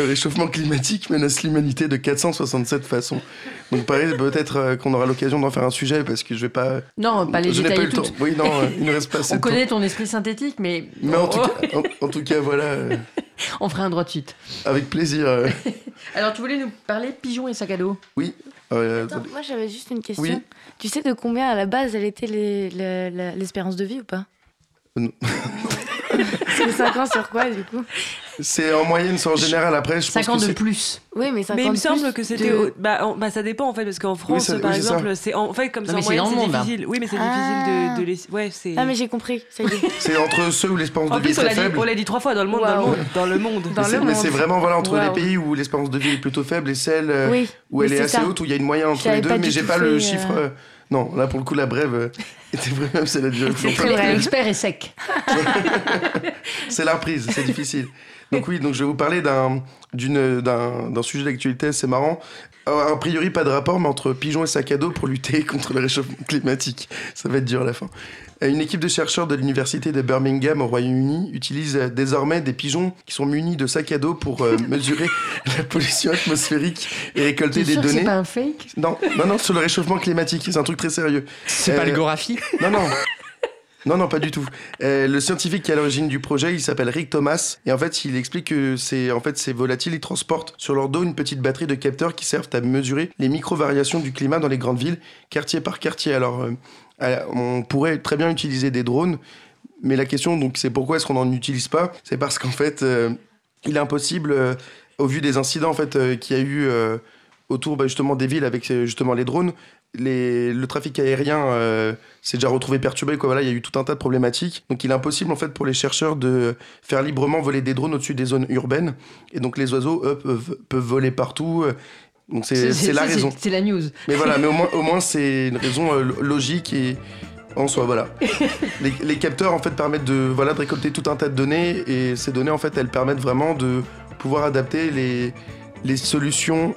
Speaker 2: le réchauffement climatique menace l'humanité de 467 façons. Donc pareil, peut-être euh, qu'on aura l'occasion d'en faire un sujet parce que je vais pas.
Speaker 1: Non, pas les
Speaker 2: je n'ai pas eu le temps. Oui, non, euh, il ne reste pas assez
Speaker 1: On
Speaker 2: de temps.
Speaker 1: connaît ton esprit synthétique, mais,
Speaker 2: Mais en tout, cas, en, en tout cas, voilà, euh,
Speaker 1: on fera un droit de suite.
Speaker 2: avec plaisir.
Speaker 1: Alors, tu voulais nous parler pigeons et sac à dos?
Speaker 2: Euh,
Speaker 7: Attends, moi j'avais juste une question.
Speaker 2: Oui.
Speaker 7: Tu sais de combien à la base elle était les- les- la- l'espérance de vie ou pas?
Speaker 2: Non.
Speaker 7: C'est 5 ans sur quoi du coup?
Speaker 2: C'est en moyenne, c'est en général. Après, je pense
Speaker 1: 50
Speaker 2: que
Speaker 1: de
Speaker 2: c'est-
Speaker 1: plus.
Speaker 7: Oui, mais 50
Speaker 4: Mais il me semble que c'était.
Speaker 7: de-
Speaker 4: au- Bah, en- bah, ça dépend en fait, parce qu'en France,
Speaker 2: ça-
Speaker 4: par
Speaker 2: oui, c'est
Speaker 4: exemple, c'est. En fait, comme
Speaker 1: Non,
Speaker 4: ça, en
Speaker 1: c'est
Speaker 4: moyenne, c'est
Speaker 1: hein.
Speaker 4: difficile. Oui, mais c'est
Speaker 7: Ah.
Speaker 4: difficile de, de les. Ouais, c'est.
Speaker 7: Ah, mais j'ai compris.
Speaker 2: C'est entre ceux où l'espérance de vie est
Speaker 4: plus, on
Speaker 2: très
Speaker 4: l'a dit,
Speaker 2: faible.
Speaker 4: on l'a dit trois fois dans le monde, dans le monde, dans le monde.
Speaker 7: Dans
Speaker 2: Mais c'est- c'est vraiment voilà, entre les pays où l'espérance de vie est plutôt faible et celles euh, où elle est,
Speaker 7: c'est
Speaker 2: assez haute, où il y a une moyenne entre les deux, mais j'ai pas le
Speaker 7: euh,
Speaker 2: chiffre. euh, Non, là pour le coup, la brève était vraie, même si elle a longtemps.
Speaker 7: très vrai.
Speaker 1: L'expert est sec.
Speaker 2: C'est la reprise, c'est difficile. Donc oui, donc je vais vous parler d'un d'une- d'un d'un sujet d'actualité assez marrant. A priori, pas de rapport, mais entre pigeons et sac à dos pour lutter contre le réchauffement climatique. Ça va être dur à la fin. Euh, Une équipe de chercheurs de l'université de Birmingham au Royaume-Uni utilise euh, désormais des pigeons qui sont munis de sacs à dos pour euh, mesurer la pollution atmosphérique et récolter des
Speaker 1: sûr que c'est
Speaker 2: données.
Speaker 1: pas un fake?
Speaker 2: Non, non, non, sur le réchauffement climatique. C'est un truc très sérieux.
Speaker 5: C'est pas
Speaker 2: Euh,
Speaker 5: le Gorafi
Speaker 2: Non, non. Non, non, pas du tout. Euh, le scientifique qui est à l'origine du projet, il s'appelle Rick Thomas. Et en fait, il explique que c'est en fait, ces volatiles, ils transportent sur leur dos une petite batterie de capteurs qui servent à mesurer les micro-variations du climat dans les grandes villes, quartier par quartier. Alors, euh, euh, on pourrait très bien utiliser des drones. Mais la question, donc, c'est pourquoi est-ce qu'on n'en utilise pas? C'est parce qu'en fait, il est impossible, au vu des incidents en fait, qu'il y a eu autour bah, justement des villes avec justement les drones, les, le trafic aérien euh, s'est déjà retrouvé perturbé. Quoi. Voilà, il y a eu tout un tas de problématiques. Donc il est impossible en fait pour les chercheurs de faire librement voler des drones au-dessus des zones urbaines. Et donc les oiseaux, eux, peuvent, peuvent voler partout. Donc c'est la raison.
Speaker 1: C'est la news.
Speaker 2: Mais voilà, mais au moins, au moins c'est une raison euh, lo- logique et en soi, voilà. les, les capteurs en fait permettent de, voilà, de récolter tout un tas de données et ces données en fait elles permettent vraiment de pouvoir adapter les, les solutions.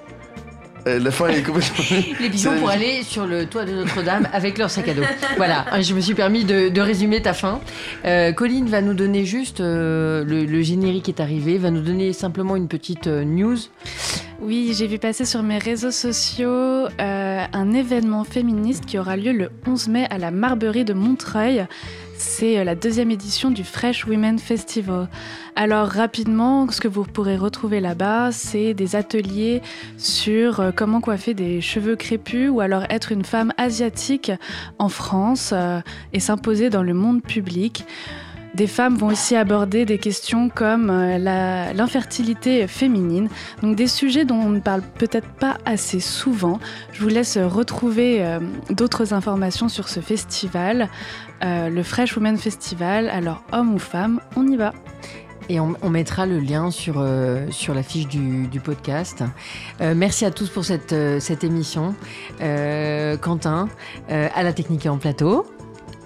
Speaker 2: Euh, la fin est complètement.
Speaker 1: Les pigeons pour aller sur le toit de Notre-Dame avec leur sac à dos. Voilà, je me suis permis de, de résumer ta fin. Euh, Colline va nous donner juste, euh, le, le générique est arrivé, va nous donner simplement une petite euh, news.
Speaker 3: Oui, j'ai vu passer sur mes réseaux sociaux euh, un événement féministe qui aura lieu le 11 mai à la Marberie de Montreuil. C'est euh, la deuxième édition du Fresh Women Festival. Alors rapidement, ce que vous pourrez retrouver là-bas, c'est des ateliers sur euh, comment coiffer des cheveux crépus ou alors être une femme asiatique en France euh, et s'imposer dans le monde public. Des femmes vont aussi aborder des questions comme euh, l'infertilité féminine, donc des sujets dont on ne parle peut-être pas assez souvent. Je vous laisse retrouver euh, d'autres informations sur ce festival, euh, le Fresh Women Festival. Alors, homme ou femme, on y va.
Speaker 1: Et on, mettra le lien sur, euh, sur la fiche du, podcast. Merci à tous pour cette, cette émission. Quentin, à la technique et en plateau.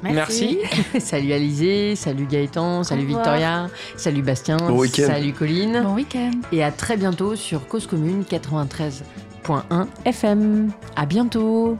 Speaker 5: Merci.
Speaker 1: salut Alizé, salut Gaëtan, salut
Speaker 7: revoir.
Speaker 1: Victoria, salut Bastien,
Speaker 2: Bon week-end.
Speaker 1: salut Colline.
Speaker 3: Bon week-end.
Speaker 1: Et à très bientôt sur Cause Commune 93.1 FM. À bientôt.